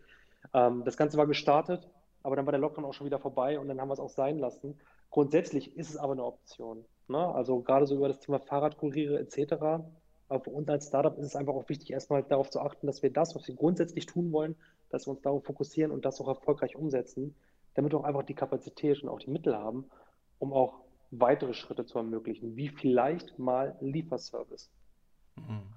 Ähm, das Ganze war gestartet, aber dann war der Lockdown auch schon wieder vorbei und dann haben wir es auch sein lassen. Grundsätzlich ist es aber eine Option. Ne? Also gerade so über das Thema Fahrradkuriere etc. Aber für uns als Startup ist es einfach auch wichtig, erstmal darauf zu achten, dass wir das, was wir grundsätzlich tun wollen, dass wir uns darauf fokussieren und das auch erfolgreich umsetzen, damit wir auch einfach die Kapazität und auch die Mittel haben, um auch weitere Schritte zu ermöglichen, wie vielleicht mal Lieferservice. Mhm.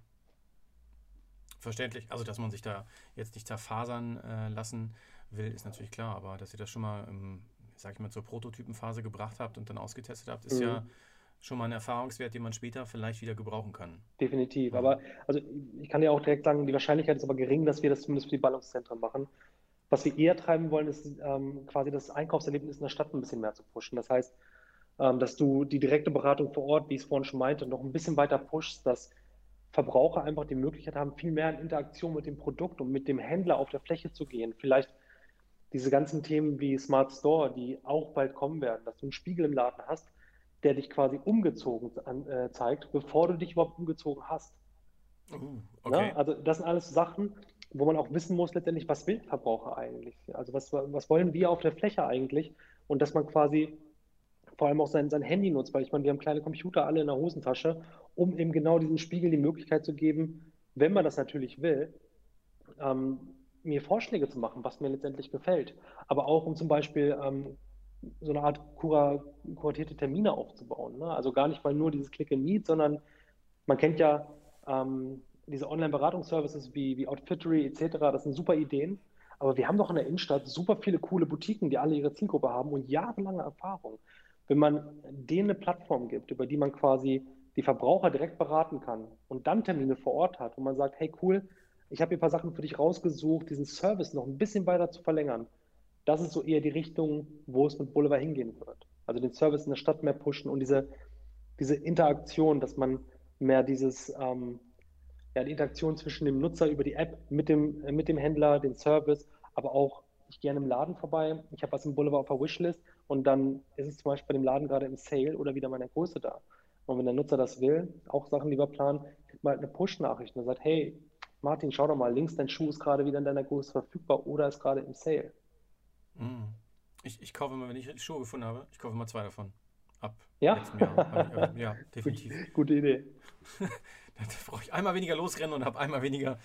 Verständlich. Also, dass man sich da jetzt nicht zerfasern äh, lassen will, ist natürlich klar. Aber dass ihr das schon mal, im, sag ich mal, zur Prototypenphase gebracht habt und dann ausgetestet habt, ist mhm. ja schon mal ein Erfahrungswert, den man später vielleicht wieder gebrauchen kann.
Definitiv. Ja. Aber also ich kann ja auch direkt sagen, die Wahrscheinlichkeit ist aber gering, dass wir das zumindest für die Ballungszentren machen. Was wir eher treiben wollen, ist ähm, quasi das Einkaufserlebnis in der Stadt ein bisschen mehr zu pushen. Das heißt, ähm, dass du die direkte Beratung vor Ort, wie ich es vorhin schon meinte, noch ein bisschen weiter pushst, dass Verbraucher einfach die Möglichkeit haben, viel mehr in Interaktion mit dem Produkt und mit dem Händler auf der Fläche zu gehen. Vielleicht diese ganzen Themen wie Smart Store, die auch bald kommen werden, dass du einen Spiegel im Laden hast, der dich quasi umgezogen äh, zeigt, bevor du dich überhaupt umgezogen hast. Uh, okay. ja, also das sind alles Sachen, wo man auch wissen muss letztendlich, was will Verbraucher eigentlich? Also was, was wollen wir auf der Fläche eigentlich? Und dass man quasi vor allem auch sein, sein Handy nutzt, weil ich meine, wir haben kleine Computer alle in der Hosentasche, um eben genau diesem Spiegel die Möglichkeit zu geben, wenn man das natürlich will, ähm, mir Vorschläge zu machen, was mir letztendlich gefällt. Aber auch um zum Beispiel ähm, so eine Art kura kuratierte Termine aufzubauen. Ne? Also gar nicht mal nur dieses Click and Meet, sondern man kennt ja ähm, diese Online-Beratungsservices wie, wie Outfittery etc. Das sind super Ideen. Aber wir haben doch in der Innenstadt super viele coole Boutiquen, die alle ihre Zielgruppe haben und jahrelange Erfahrung wenn man denen eine Plattform gibt, über die man quasi die Verbraucher direkt beraten kann und dann Termine vor Ort hat, wo man sagt, hey cool, ich habe hier ein paar Sachen für dich rausgesucht, diesen Service noch ein bisschen weiter zu verlängern. Das ist so eher die Richtung, wo es mit Boulevard hingehen wird. Also den Service in der Stadt mehr pushen und diese diese Interaktion, dass man mehr dieses, ähm, ja, die Interaktion zwischen dem Nutzer über die App mit dem, äh, mit dem Händler, den Service, aber auch, ich gehe an einem Laden vorbei, ich habe was im Boulevard auf der Wishlist und dann ist es zum Beispiel bei dem Laden gerade im Sale oder wieder meine Größe da. Und wenn der Nutzer das will, auch Sachen, die wir planen, kriegt man halt eine Push-Nachricht und sagt, hey, Martin, schau doch mal, links dein Schuh ist gerade wieder in deiner Größe verfügbar oder ist gerade im Sale.
Mm. Ich, ich kaufe immer, wenn ich Schuhe gefunden habe, ich kaufe immer zwei davon. Ab
Ja?
letztem Jahr. Ja, definitiv.
Gute Idee.
Da brauche ich einmal weniger losrennen und habe einmal weniger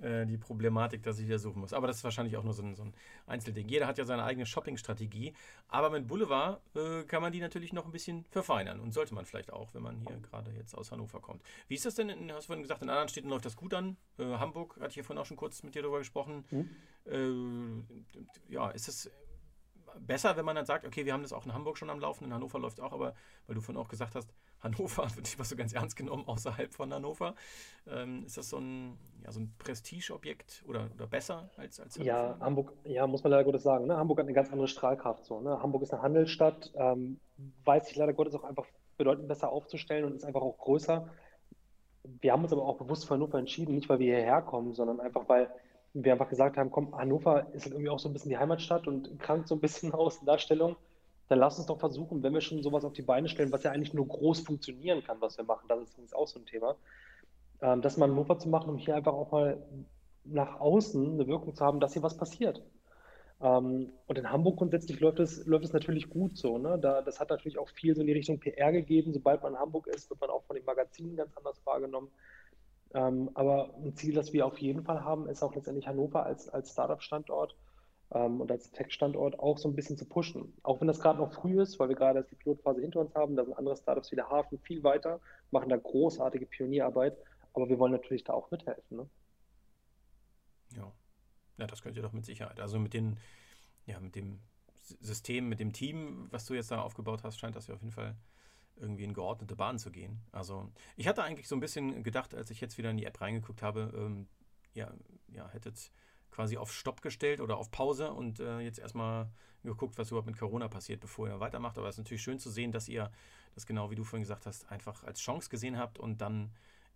äh, die Problematik, dass ich wieder suchen muss. Aber das ist wahrscheinlich auch nur so ein, so ein Einzelding. Jeder hat ja seine eigene Shopping-Strategie. Aber mit Boulevard äh, kann man die natürlich noch ein bisschen verfeinern. Und sollte man vielleicht auch, wenn man hier gerade jetzt aus Hannover kommt. Wie ist das denn? In, hast du vorhin gesagt, in anderen Städten läuft das gut an. Äh, Hamburg, hatte ich ja vorhin auch schon kurz mit dir darüber gesprochen.
Mhm.
Äh, ja, ist es besser, wenn man dann sagt, okay, wir haben das auch in Hamburg schon am Laufen, in Hannover läuft es auch, aber weil du vorhin auch gesagt hast, Hannover wird nicht mal so ganz ernst genommen außerhalb von Hannover. Ähm, ist das so ein, ja, so ein Prestigeobjekt oder, oder besser als, als
Ja, Hamburg, ja, muss man leider Gottes sagen. Ne? Hamburg hat eine ganz andere Strahlkraft. So, ne? Hamburg ist eine Handelsstadt, ähm, weiß sich leider Gottes auch einfach bedeutend besser aufzustellen und ist einfach auch größer. Wir haben uns aber auch bewusst für Hannover entschieden, nicht weil wir hierher kommen, sondern einfach weil wir einfach gesagt haben, komm, Hannover ist halt irgendwie auch so ein bisschen die Heimatstadt und krankt so ein bisschen aus Darstellung. Dann lass uns doch versuchen, wenn wir schon sowas auf die Beine stellen, was ja eigentlich nur groß funktionieren kann, was wir machen, das ist übrigens auch so ein Thema, ähm, das mal in Hannover zu machen, um hier einfach auch mal nach außen eine Wirkung zu haben, dass hier was passiert. Ähm, und in Hamburg grundsätzlich läuft es, läuft es natürlich gut so. Ne? Da, das hat natürlich auch viel so in die Richtung PR gegeben. Sobald man in Hamburg ist, wird man auch von den Magazinen ganz anders wahrgenommen. Ähm, aber ein Ziel, das wir auf jeden Fall haben, ist auch letztendlich Hannover als, als Startup-Standort ähm, und als Tech-Standort auch so ein bisschen zu pushen. Auch wenn das gerade noch früh ist, weil wir gerade erst die Pilotphase hinter uns haben, da sind andere Startups wie der Hafen viel weiter, machen da großartige Pionierarbeit, aber wir wollen natürlich da auch mithelfen. Ne?
Ja. ja, das könnt ihr doch mit Sicherheit. Also mit den, ja, mit dem System, mit dem Team, was du jetzt da aufgebaut hast, scheint das ja auf jeden Fall irgendwie in geordnete Bahnen zu gehen. Also ich hatte eigentlich so ein bisschen gedacht, als ich jetzt wieder in die App reingeguckt habe, ähm, ja, ja, hättet quasi auf Stopp gestellt oder auf Pause und äh, jetzt erstmal geguckt, was überhaupt mit Corona passiert, bevor ihr weitermacht. Aber es ist natürlich schön zu sehen, dass ihr das genau, wie du vorhin gesagt hast, einfach als Chance gesehen habt und dann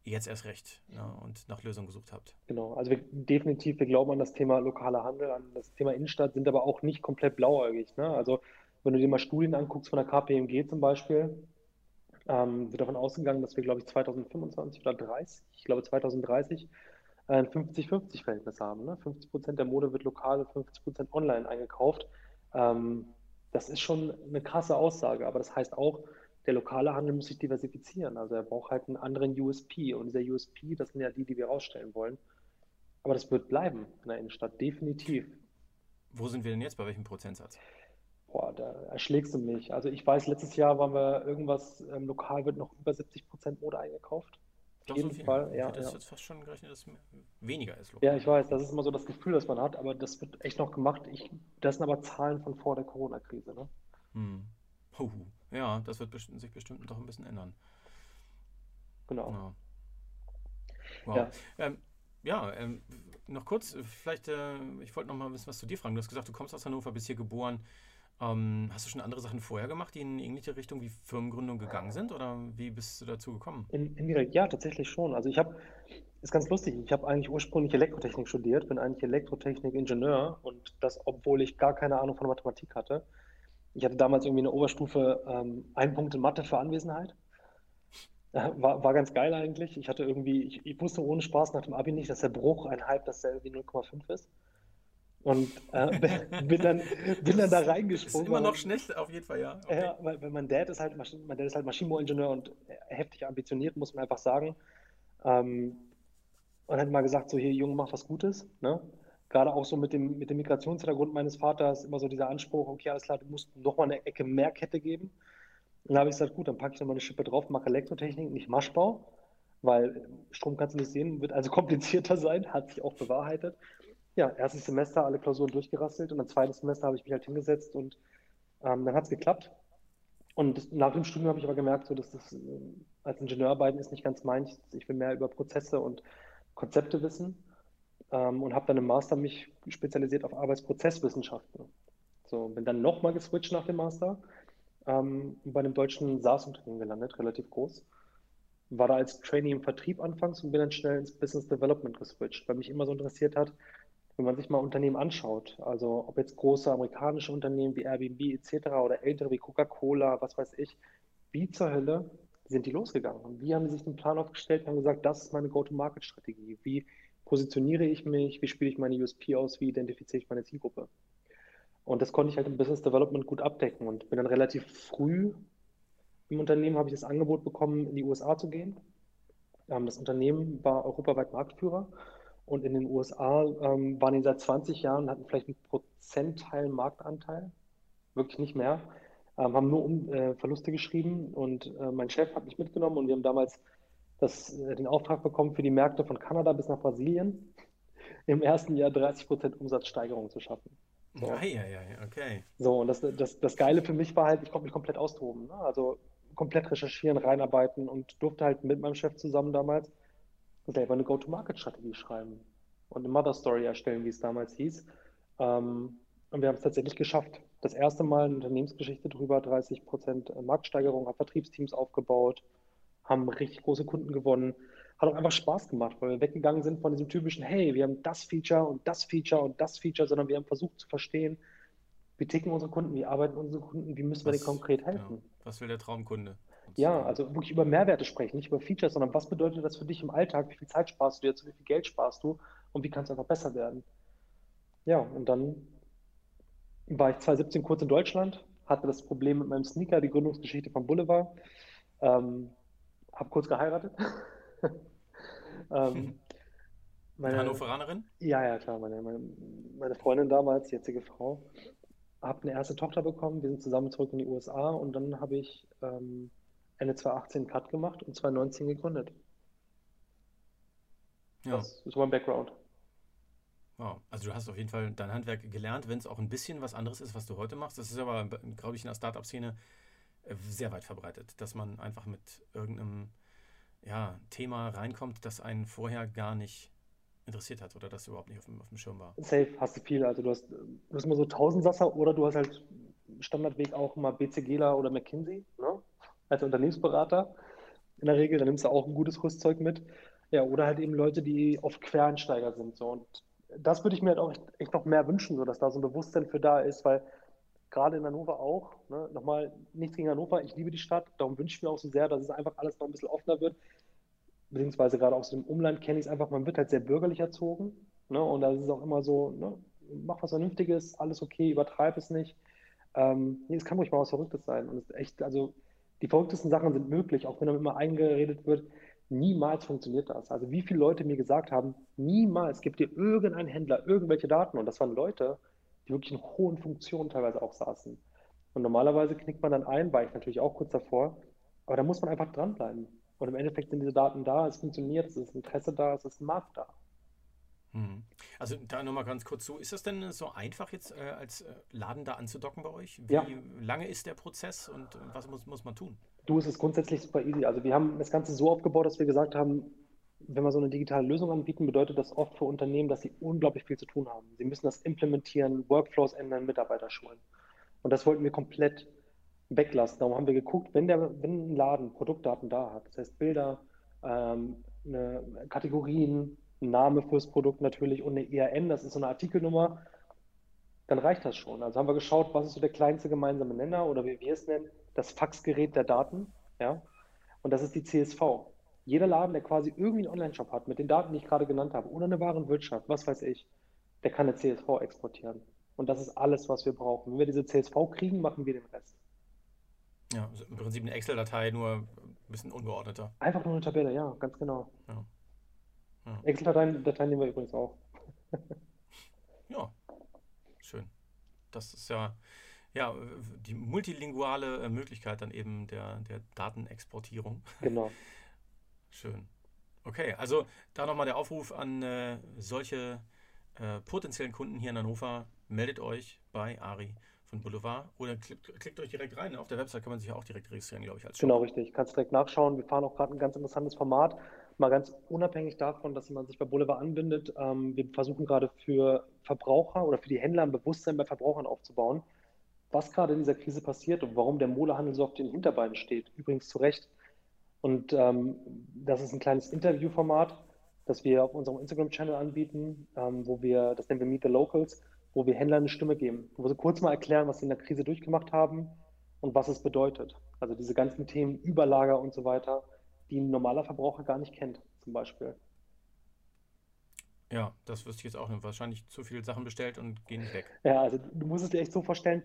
jetzt erst recht ja, und nach Lösungen gesucht habt.
Genau, also wir, definitiv, wir glauben an das Thema lokaler Handel, an das Thema Innenstadt, sind aber auch nicht komplett blauäugig. Ne? Also wenn du dir mal Studien anguckst von der KPMG zum Beispiel, ähm, wird davon ausgegangen, dass wir, glaube ich, 2025 oder 30, ich glaube 2030, ein 50-50-Verhältnis haben. Ne? 50 Prozent der Mode wird lokal und 50 Prozent online eingekauft. Ähm, das ist schon eine krasse Aussage, aber das heißt auch, der lokale Handel muss sich diversifizieren. Also er braucht halt einen anderen USP und dieser USP, das sind ja die, die wir rausstellen wollen. Aber das wird bleiben in der Innenstadt, definitiv.
Wo sind wir denn jetzt? Bei welchem Prozentsatz?
Boah, da erschlägst du mich. Also ich weiß, letztes Jahr waren wir irgendwas, ähm, lokal wird noch über 70 Prozent Mode eingekauft.
Doch
jeden
so.
Fall,
Ich
ja.
hätte
ja.
jetzt fast schon gerechnet, dass es weniger ist.
Ja, ich weiß, das ist immer so das Gefühl, das man hat, aber das wird echt noch gemacht. Ich, das sind aber Zahlen von vor der Corona-Krise. Ne?
Hm. Huhu. Ja, das wird best sich bestimmt doch ein bisschen ändern.
Genau.
Ja. Wow.
Ja.
Ähm, ja, ähm, noch kurz, vielleicht, äh, ich wollte noch mal wissen, was zu dir fragen. Du hast gesagt, du kommst aus Hannover, bist hier geboren. Ähm, hast du schon andere Sachen vorher gemacht, die in ähnliche Richtung wie Firmengründung gegangen sind? Oder wie bist du dazu gekommen?
In, indirekt, ja, tatsächlich schon. Also ich habe, ist ganz lustig, ich habe eigentlich ursprünglich Elektrotechnik studiert, bin eigentlich Elektrotechnik-Ingenieur und das, obwohl ich gar keine Ahnung von Mathematik hatte. Ich hatte damals irgendwie eine Oberstufe, ähm, einen Punkt in Mathe für Anwesenheit. Äh, War, war ganz geil eigentlich. Ich hatte irgendwie, ich, ich wusste ohne Spaß nach dem Abi nicht, dass der Bruch ein Halb dasselbe wie 0,5 ist. Und äh, bin dann, bin dann da
Ist
reingesprungen.
immer
weil-
noch schnell, auf jeden Fall, ja. Okay.
ja, weil, weil mein Dad ist halt Maschinen, mein Dad ist halt Maschinenbauingenieur und heftig ambitioniert, muss man einfach sagen. Ähm, und hat mal gesagt, so hier, Junge, mach was Gutes. Ne? Gerade auch so mit dem, mit dem Migrationshintergrund meines Vaters immer so dieser Anspruch, okay, alles klar, du musst noch mal eine Ecke mehr Kette geben. Und da habe ich gesagt, gut, dann packe ich noch mal eine Schippe drauf, mache Elektrotechnik, nicht Maschbau, weil Strom kannst du nicht sehen, wird also komplizierter sein, hat sich auch bewahrheitet. Ja, erstes Semester alle Klausuren durchgerasselt und dann zweites Semester habe ich mich halt hingesetzt und ähm, dann hat es geklappt. Und nach dem Studium habe ich aber gemerkt, so, dass das äh, als Ingenieurarbeiten ist nicht ganz meins. Ich will mehr über Prozesse und Konzepte wissen ähm, und habe dann im Master mich spezialisiert auf Arbeitsprozesswissenschaften. So, bin dann nochmal geswitcht nach dem Master ähm, bei einem deutschen SaaS-Unternehmen gelandet, relativ groß. War da als Trainee im Vertrieb anfangs und bin dann schnell ins Business Development geswitcht, weil mich immer so interessiert hat, wenn man sich mal Unternehmen anschaut, also ob jetzt große amerikanische Unternehmen wie Airbnb etc. oder ältere wie Coca-Cola, was weiß ich, wie zur Hölle sind die losgegangen? Wie haben sie sich den Plan aufgestellt und haben gesagt, das ist meine Go-to-Market-Strategie? Wie positioniere ich mich? Wie spiele ich meine USP aus? Wie identifiziere ich meine Zielgruppe? Und das konnte ich halt im Business Development gut abdecken und bin dann relativ früh im Unternehmen, habe ich das Angebot bekommen, in die USA zu gehen. Ähm, das Unternehmen war europaweit Marktführer und in den USA ähm, waren die seit 20 Jahren, hatten vielleicht einen Prozentteil Marktanteil, wirklich nicht mehr, ähm, haben nur um, äh, Verluste geschrieben und äh, mein Chef hat mich mitgenommen und wir haben damals das, äh, den Auftrag bekommen, für die Märkte von Kanada bis nach Brasilien im ersten Jahr 30 Prozent Umsatzsteigerung zu schaffen.
So. Ja, ja, ja, okay.
So, und das, das, das Geile für mich war halt, ich konnte mich komplett austoben. Ne? Also komplett recherchieren, reinarbeiten und durfte halt mit meinem Chef zusammen damals selber eine Go-to-Market-Strategie schreiben und eine Mother Story erstellen, wie es damals hieß. Ähm, und wir haben es tatsächlich geschafft. Das erste Mal eine Unternehmensgeschichte drüber, 30 Prozent Marktsteigerung, haben Vertriebsteams aufgebaut, haben richtig große Kunden gewonnen, hat auch einfach Spaß gemacht, weil wir weggegangen sind von diesem typischen, hey, wir haben das Feature und das Feature und das Feature, sondern wir haben versucht zu verstehen, wie ticken unsere Kunden, wie arbeiten unsere Kunden, wie müssen wir denen konkret helfen. Ja,
was will der Traumkunde?
Ja, also wirklich über Mehrwerte sprechen, nicht über Features, sondern was bedeutet das für dich im Alltag, wie viel Zeit sparst du jetzt, wie viel Geld sparst du und wie kann es einfach besser werden. Ja, und dann war ich 2017 kurz in Deutschland, hatte das Problem mit meinem Sneaker, die Gründungsgeschichte von Boulevard, ähm, habe kurz geheiratet.
ähm, meine, Hannoveranerin?
Ja, ja, klar. Meine, meine, meine Freundin damals, die jetzige Frau, habe eine erste Tochter bekommen. Wir sind zusammen zurück in die USA und dann habe ich ähm, Ende 2018 Cut gemacht und 2019 gegründet. Ja. Das ist mein Background.
Wow. Also du hast auf jeden Fall dein Handwerk gelernt, wenn es auch ein bisschen was anderes ist, was du heute machst. Das ist aber, glaube ich, in der Startup-Szene äh, sehr weit verbreitet, dass man einfach mit irgendeinem ja, Thema reinkommt, das einen vorher gar nicht interessiert hat oder das überhaupt nicht auf dem, auf dem Schirm war.
Safe hast du viel. Also du hast, du hast immer so Tausendsasser oder du hast halt Standardweg auch immer BCGler oder McKinsey? Als Unternehmensberater. In der Regel, da nimmst du auch ein gutes Rüstzeug mit. Ja, oder halt eben Leute, die oft Quereinsteiger sind. So. Und das würde ich mir halt auch echt, echt noch mehr wünschen, so dass da so ein Bewusstsein für da ist, weil gerade in Hannover auch, ne, nochmal nichts gegen Hannover, ich liebe die Stadt, darum wünsche ich mir auch so sehr, dass es einfach alles noch ein bisschen offener wird, beziehungsweise gerade aus dem Umland kenne ich es einfach, man wird halt sehr bürgerlich erzogen ne, und da ist es auch immer so, ne, mach was Vernünftiges, alles okay, übertreib es nicht. Ähm, nee, es kann ruhig mal was Verrücktes sein und es ist echt, also die verrücktesten Sachen sind möglich, auch wenn dann immer eingeredet wird, niemals funktioniert das. Also wie viele Leute mir gesagt haben, niemals gibt dir irgendein Händler irgendwelche Daten und das waren Leute, die wirklich in hohen Funktionen teilweise auch saßen. Und normalerweise knickt man dann ein, war ich natürlich auch kurz davor, aber da muss man einfach dranbleiben. Und im Endeffekt sind diese Daten da, es funktioniert, es ist Interesse da, es ist ein Markt da.
Mhm. Also da nochmal ganz kurz zu, ist das denn so einfach jetzt äh, als äh, Laden da anzudocken bei euch? Wie ja. lange ist der Prozess und äh, was muss, muss man tun?
Du, es ist grundsätzlich super easy. Also wir haben das Ganze so aufgebaut, dass wir gesagt haben, wenn wir so eine digitale Lösung anbieten, bedeutet das oft für Unternehmen, dass sie unglaublich viel zu tun haben. Sie müssen das implementieren, Workflows ändern, Mitarbeiter schulen. Und das wollten wir komplett weglassen. Darum haben wir geguckt, wenn, der, wenn ein Laden Produktdaten da hat, das heißt Bilder, ähm, eine, Kategorien, ein Name fürs Produkt natürlich und eine ERN, das ist so eine Artikelnummer, dann reicht das schon. Also haben wir geschaut, was ist so der kleinste gemeinsame Nenner oder wie wir es nennen, das Faxgerät der Daten. Ja? Und das ist die CSV. Jeder Laden, der quasi irgendwie einen Online-Shop hat, mit den Daten, die ich gerade genannt habe, oder eine Warenwirtschaft, was weiß ich, der kann eine CSV exportieren. Und das ist alles, was wir brauchen. Wenn wir diese CSV kriegen, machen wir den Rest.
Ja, also im Prinzip eine Excel-Datei, nur ein bisschen ungeordneter.
Einfach nur eine Tabelle, ja, ganz genau. Ja. Ja. Excel-Dateien Dateien nehmen wir übrigens auch.
ja, schön. Das ist ja, ja die multilinguale äh, Möglichkeit dann eben der, der Datenexportierung.
Genau.
schön. Okay, also da nochmal der Aufruf an äh, solche äh, potenziellen Kunden hier in Hannover. Meldet euch bei Ari von Boulevard oder klickt, klickt, euch direkt rein. Auf der Website kann man sich ja auch direkt registrieren, glaube ich.
Als genau, richtig. Kannst direkt nachschauen. Wir fahren auch gerade ein ganz interessantes Format. Mal ganz unabhängig davon, dass man sich bei Boulevard anbindet. Ähm, wir versuchen gerade für Verbraucher oder für die Händler ein Bewusstsein bei Verbrauchern aufzubauen. was gerade in dieser Krise passiert und warum der Modehandel so auf den Hinterbeinen steht. Übrigens zu Recht. Und ähm, das ist ein kleines Interviewformat, das wir auf unserem Instagram-Channel anbieten, ähm, wo wir, das nennen wir Meet the Locals, wo wir Händlern eine Stimme geben, wo sie kurz mal erklären, was sie in der Krise durchgemacht haben und was es bedeutet. Also diese ganzen Themen Überlager und so weiter, die ein normaler Verbraucher gar nicht kennt, zum Beispiel.
Ja, das wüsste ich jetzt auch nicht. Wahrscheinlich zu viele Sachen bestellt und gehen nicht weg.
Ja, also du musst es dir echt so vorstellen,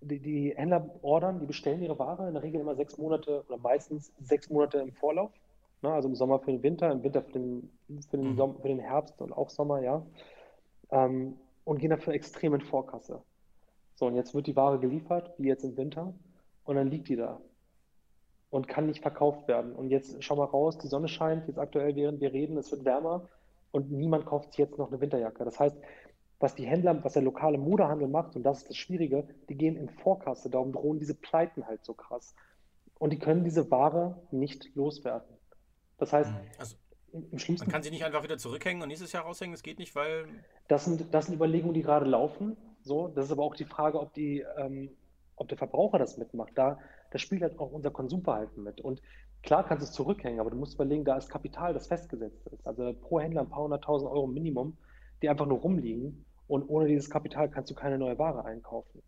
die, die Händler ordern, die bestellen ihre Ware in der Regel immer sechs Monate oder meistens sechs Monate im Vorlauf. Ne? Also im Sommer für den Winter, im Winter für den, für den, mhm. Sommer, für den Herbst und auch Sommer, ja. Ähm, und gehen dafür extrem in Vorkasse. So, und jetzt wird die Ware geliefert, wie jetzt im Winter, und dann liegt die da und kann nicht verkauft werden. Und jetzt schau mal raus, die Sonne scheint jetzt aktuell, während wir reden, es wird wärmer und niemand kauft sich jetzt noch eine Winterjacke. Das heißt, was die Händler, was der lokale Modehandel macht, und das ist das Schwierige, die gehen in Vorkasse, darum drohen diese Pleiten halt so krass. Und die können diese Ware nicht loswerden. Das heißt, mhm. also,
im schlimmsten Man kann sie nicht einfach wieder zurückhängen und nächstes Jahr raushängen, das geht nicht, weil.
Das sind, das sind Überlegungen, die gerade laufen. So, das ist aber auch die Frage, ob, die, ähm, ob der Verbraucher das mitmacht. Da, da spielt halt auch unser Konsumverhalten mit. Und klar kannst du es zurückhängen, aber du musst überlegen, da ist Kapital, das festgesetzt ist. Also pro Händler ein paar hunderttausend Euro Minimum, die einfach nur rumliegen. Und ohne dieses Kapital kannst du keine neue Ware einkaufen.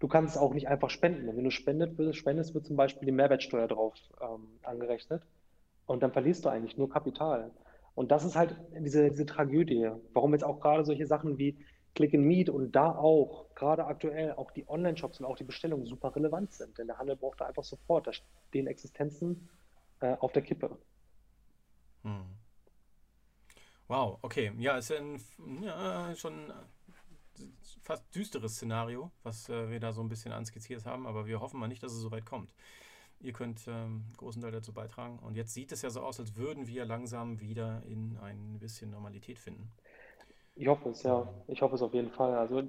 Du kannst es auch nicht einfach spenden. Wenn du spendet, spendest, wird zum Beispiel die Mehrwertsteuer drauf ähm, angerechnet. Und dann verlierst du eigentlich nur Kapital. Und das ist halt diese, diese Tragödie, warum jetzt auch gerade solche Sachen wie Click and Meet und da auch, gerade aktuell, auch die Online-Shops und auch die Bestellungen super relevant sind. Denn der Handel braucht da einfach sofort, da stehen Existenzen äh, auf der Kippe. Hm.
Wow, okay. Ja, ist ja, ein, ja schon fast düsteres Szenario, was äh, wir da so ein bisschen anskizziert haben, aber wir hoffen mal nicht, dass es so weit kommt. Ihr könnt ähm, großen Teil dazu beitragen. Und jetzt sieht es ja so aus, als würden wir langsam wieder in ein bisschen Normalität finden.
Ich hoffe es, ja. Ich hoffe es auf jeden Fall. Also,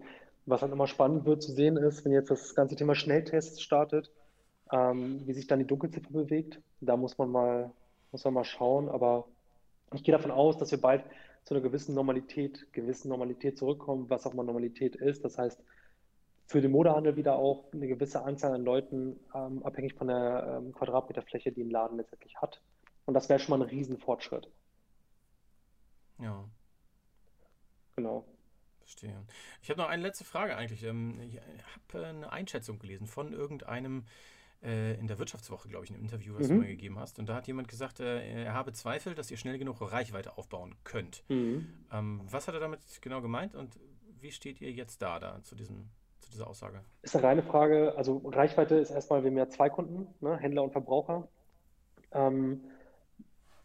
was dann immer spannend wird zu sehen ist, wenn jetzt das ganze Thema Schnelltests startet, ähm, wie sich dann die Dunkelziffer bewegt. Da muss man mal, muss man mal schauen. Aber ich gehe davon aus, dass wir bald zu einer gewissen Normalität, gewissen Normalität zurückkommen, was auch mal Normalität ist. Das heißt, für den Modehandel wieder auch eine gewisse Anzahl an Leuten, ähm, abhängig von der ähm, Quadratmeterfläche, die ein Laden letztendlich hat. Und das wäre schon mal ein Riesenfortschritt.
Ja.
Genau.
Verstehe. Ich habe noch eine letzte Frage eigentlich. Ähm, ich habe eine Einschätzung gelesen von irgendeinem äh, in der Wirtschaftswoche, glaube ich, ein Interview, was mhm. du mal gegeben hast. Und da hat jemand gesagt, äh, er habe Zweifel, dass ihr schnell genug Reichweite aufbauen könnt. Mhm. Ähm, was hat er damit genau gemeint und wie steht ihr jetzt da, da zu diesem zu dieser Aussage?
Ist eine reine Frage. Also Reichweite ist erstmal, wir haben ja zwei Kunden, ne? Händler und Verbraucher. Ähm,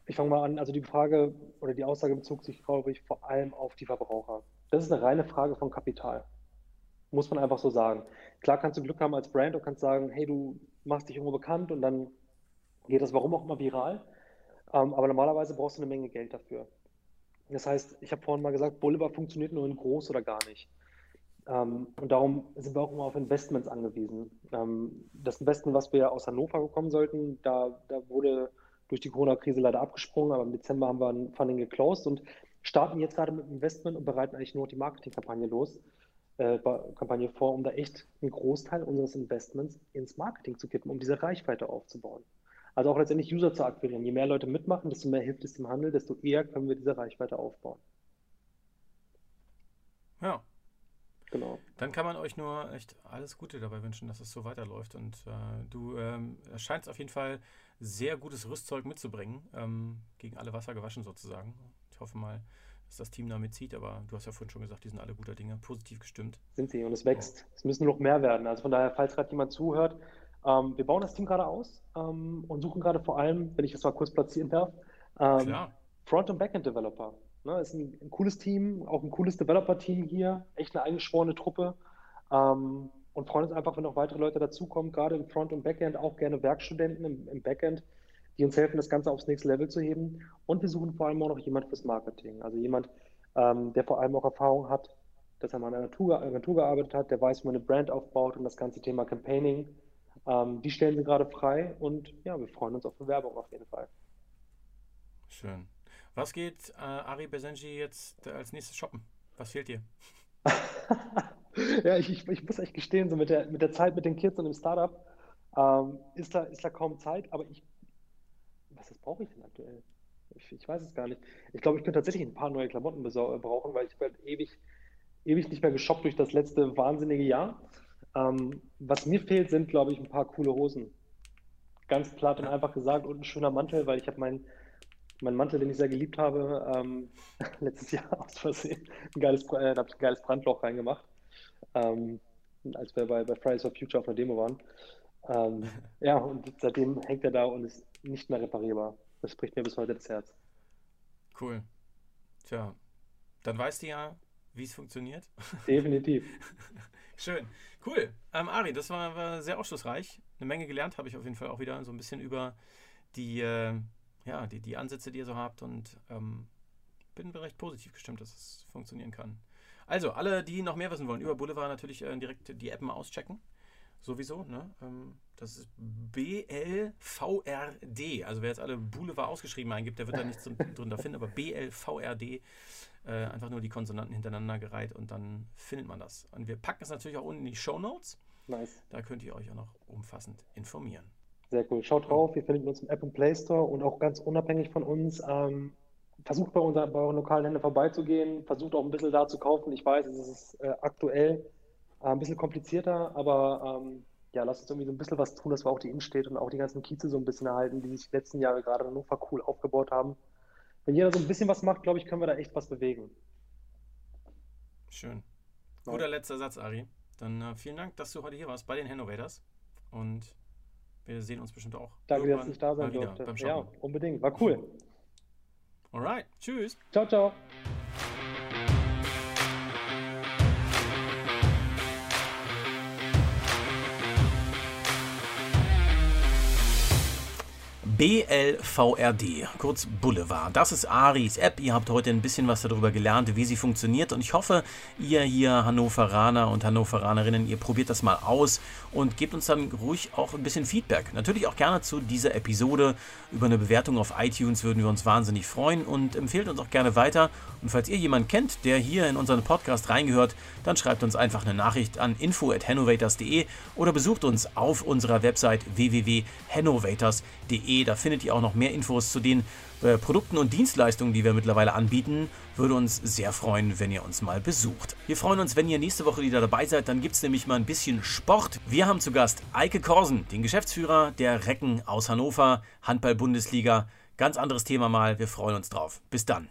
ich fange mal an, also die Frage oder die Aussage bezog sich, glaube ich, vor allem auf die Verbraucher. Das ist eine reine Frage von Kapital. Muss man einfach so sagen. Klar kannst du Glück haben als Brand und kannst sagen, hey, du machst dich irgendwo bekannt und dann geht das warum auch immer viral. Ähm, aber normalerweise brauchst du eine Menge Geld dafür. Das heißt, ich habe vorhin mal gesagt, Boulevard funktioniert nur in groß oder gar nicht. Ähm, und darum sind wir auch immer auf Investments angewiesen. Ähm, das Investment, was wir aus Hannover bekommen sollten, da, da wurde durch die Corona-Krise leider abgesprungen, aber im Dezember haben wir ein Funding geclosed und starten jetzt gerade mit Investment und bereiten eigentlich nur die Marketingkampagne los, äh, Kampagne vor, um da echt einen Großteil unseres Investments ins Marketing zu kippen, um diese Reichweite aufzubauen. Also auch letztendlich User zu akquirieren. Je mehr Leute mitmachen, desto mehr hilft es dem Handel, desto eher können wir diese Reichweite aufbauen.
Ja, Genau. Dann kann man euch nur echt alles Gute dabei wünschen, dass es so weiterläuft. Und äh, du ähm, scheinst auf jeden Fall sehr gutes Rüstzeug mitzubringen, ähm, gegen alle Wasser gewaschen sozusagen. Ich hoffe mal, dass das Team damit zieht, aber du hast ja vorhin schon gesagt, die sind alle guter Dinge, positiv gestimmt.
Sind sie und es wächst. Oh. Es müssen noch mehr werden. Also von daher, falls gerade jemand zuhört, ähm, wir bauen das Team gerade aus ähm, und suchen gerade vor allem, wenn ich das mal kurz platzieren darf, ähm, Front- und Backend-Developer. Ne, ist ein, ein, cooles Team, auch ein cooles Developer-Team hier, echt eine eingeschworene Truppe. Ähm, und freuen uns einfach, wenn noch weitere Leute dazukommen, gerade im Front- und Backend, auch gerne Werkstudenten im, im, Backend, die uns helfen, das Ganze aufs nächste Level zu heben. Und wir suchen vor allem auch noch jemand fürs Marketing. Also jemand, ähm, der vor allem auch Erfahrung hat, dass er mal in einer Agentur, Agentur gearbeitet hat, der weiß, wie man eine Brand aufbaut und das ganze Thema Campaigning. Ähm, die stellen sie gerade frei und ja, wir freuen uns auf Bewerbung auf jeden Fall.
Schön. Was geht äh, Ari Besenji jetzt als nächstes shoppen? Was fehlt dir?
Ja, ich, ich, ich muss echt gestehen, so mit der, mit der Zeit mit den Kids und dem Startup ähm, ist, da, ist da kaum Zeit, aber ich, was brauche ich denn aktuell? Ich, ich weiß es gar nicht. Ich glaube, ich könnte tatsächlich ein paar neue Klamotten brauchen, weil ich halt ewig, ewig nicht mehr geshoppt durch das letzte wahnsinnige Jahr. Ähm, was mir fehlt, sind, glaube ich, ein paar coole Hosen. Ganz platt und einfach gesagt und ein schöner Mantel, weil ich habe meinen mein Mantel, den ich sehr geliebt habe, ähm, letztes Jahr aus Versehen ein geiles, äh, ein geiles Brandloch reingemacht ähm, als wir bei, bei Fridays for Future auf einer Demo waren. Ähm, ja, und seitdem hängt er da und ist nicht mehr reparierbar. Das spricht mir bis heute das Herz.
Cool. Tja, dann weißt du ja, wie es funktioniert.
Definitiv.
Schön. Cool. Ähm, Ari, das war, war, sehr aufschlussreich. Eine Menge gelernt habe ich auf jeden Fall auch wieder so ein bisschen über die, äh, ja, die, die Ansätze, die ihr so habt und ähm, bin recht positiv gestimmt, dass es funktionieren kann. Also, alle, die noch mehr wissen wollen über Boulevard, natürlich äh, direkt die App mal auschecken. Sowieso, ne? Ähm, das ist BLVRD. Also, wer jetzt alle Boulevard ausgeschrieben eingibt, der wird da nichts drunter finden, aber BLVRD. Äh, einfach nur die Konsonanten hintereinander gereiht und dann findet man das. Und wir packen es natürlich auch unten in die Show Notes.
Nice.
Da könnt ihr euch auch noch umfassend informieren.
Sehr cool. Schaut drauf, wir finden uns im App und Play Store und auch ganz unabhängig von uns. Ähm, versucht bei, unser, bei euren lokalen Händlern vorbeizugehen, versucht auch ein bisschen da zu kaufen. Ich weiß, es ist äh, aktuell äh, ein bisschen komplizierter, aber ähm, ja, lasst uns irgendwie so ein bisschen was tun, dass wir auch die Innenstädte und auch die ganzen Kieze so ein bisschen erhalten, die sich die letzten Jahre gerade in Hannover cool aufgebaut haben. Wenn jeder so ein bisschen was macht, glaube ich, können wir da echt was bewegen.
Schön. Guter ja. letzter Satz, Ari. Dann äh, vielen Dank, dass du heute hier warst bei den Hannovators. Und wir sehen uns bestimmt auch.
Danke, dass ich da sein durfte. Ja, unbedingt. War cool.
Alright, tschüss.
Ciao, ciao.
BLVRD, kurz Boulevard. Das ist Aris App. Ihr habt heute ein bisschen was darüber gelernt, wie sie funktioniert. Und ich hoffe, ihr hier Hannoveraner und Hannoveranerinnen, ihr probiert das mal aus und gebt uns dann ruhig auch ein bisschen Feedback. Natürlich auch gerne zu dieser Episode. Über eine Bewertung auf iTunes würden wir uns wahnsinnig freuen und empfehlt uns auch gerne weiter. Und falls ihr jemanden kennt, der hier in unseren Podcast reingehört, dann schreibt uns einfach eine Nachricht an info@hannovators.de oder besucht uns auf unserer Website www.hannovators.de. Da findet ihr auch noch mehr Infos zu den äh, Produkten und Dienstleistungen, die wir mittlerweile anbieten. Würde uns sehr freuen, wenn ihr uns mal besucht. Wir freuen uns, wenn ihr nächste Woche wieder dabei seid. Dann gibt es nämlich mal ein bisschen Sport. Wir haben zu Gast Eike Korsen, den Geschäftsführer der Recken aus Hannover, Handball-Bundesliga. Ganz anderes Thema mal. Wir freuen uns drauf. Bis dann.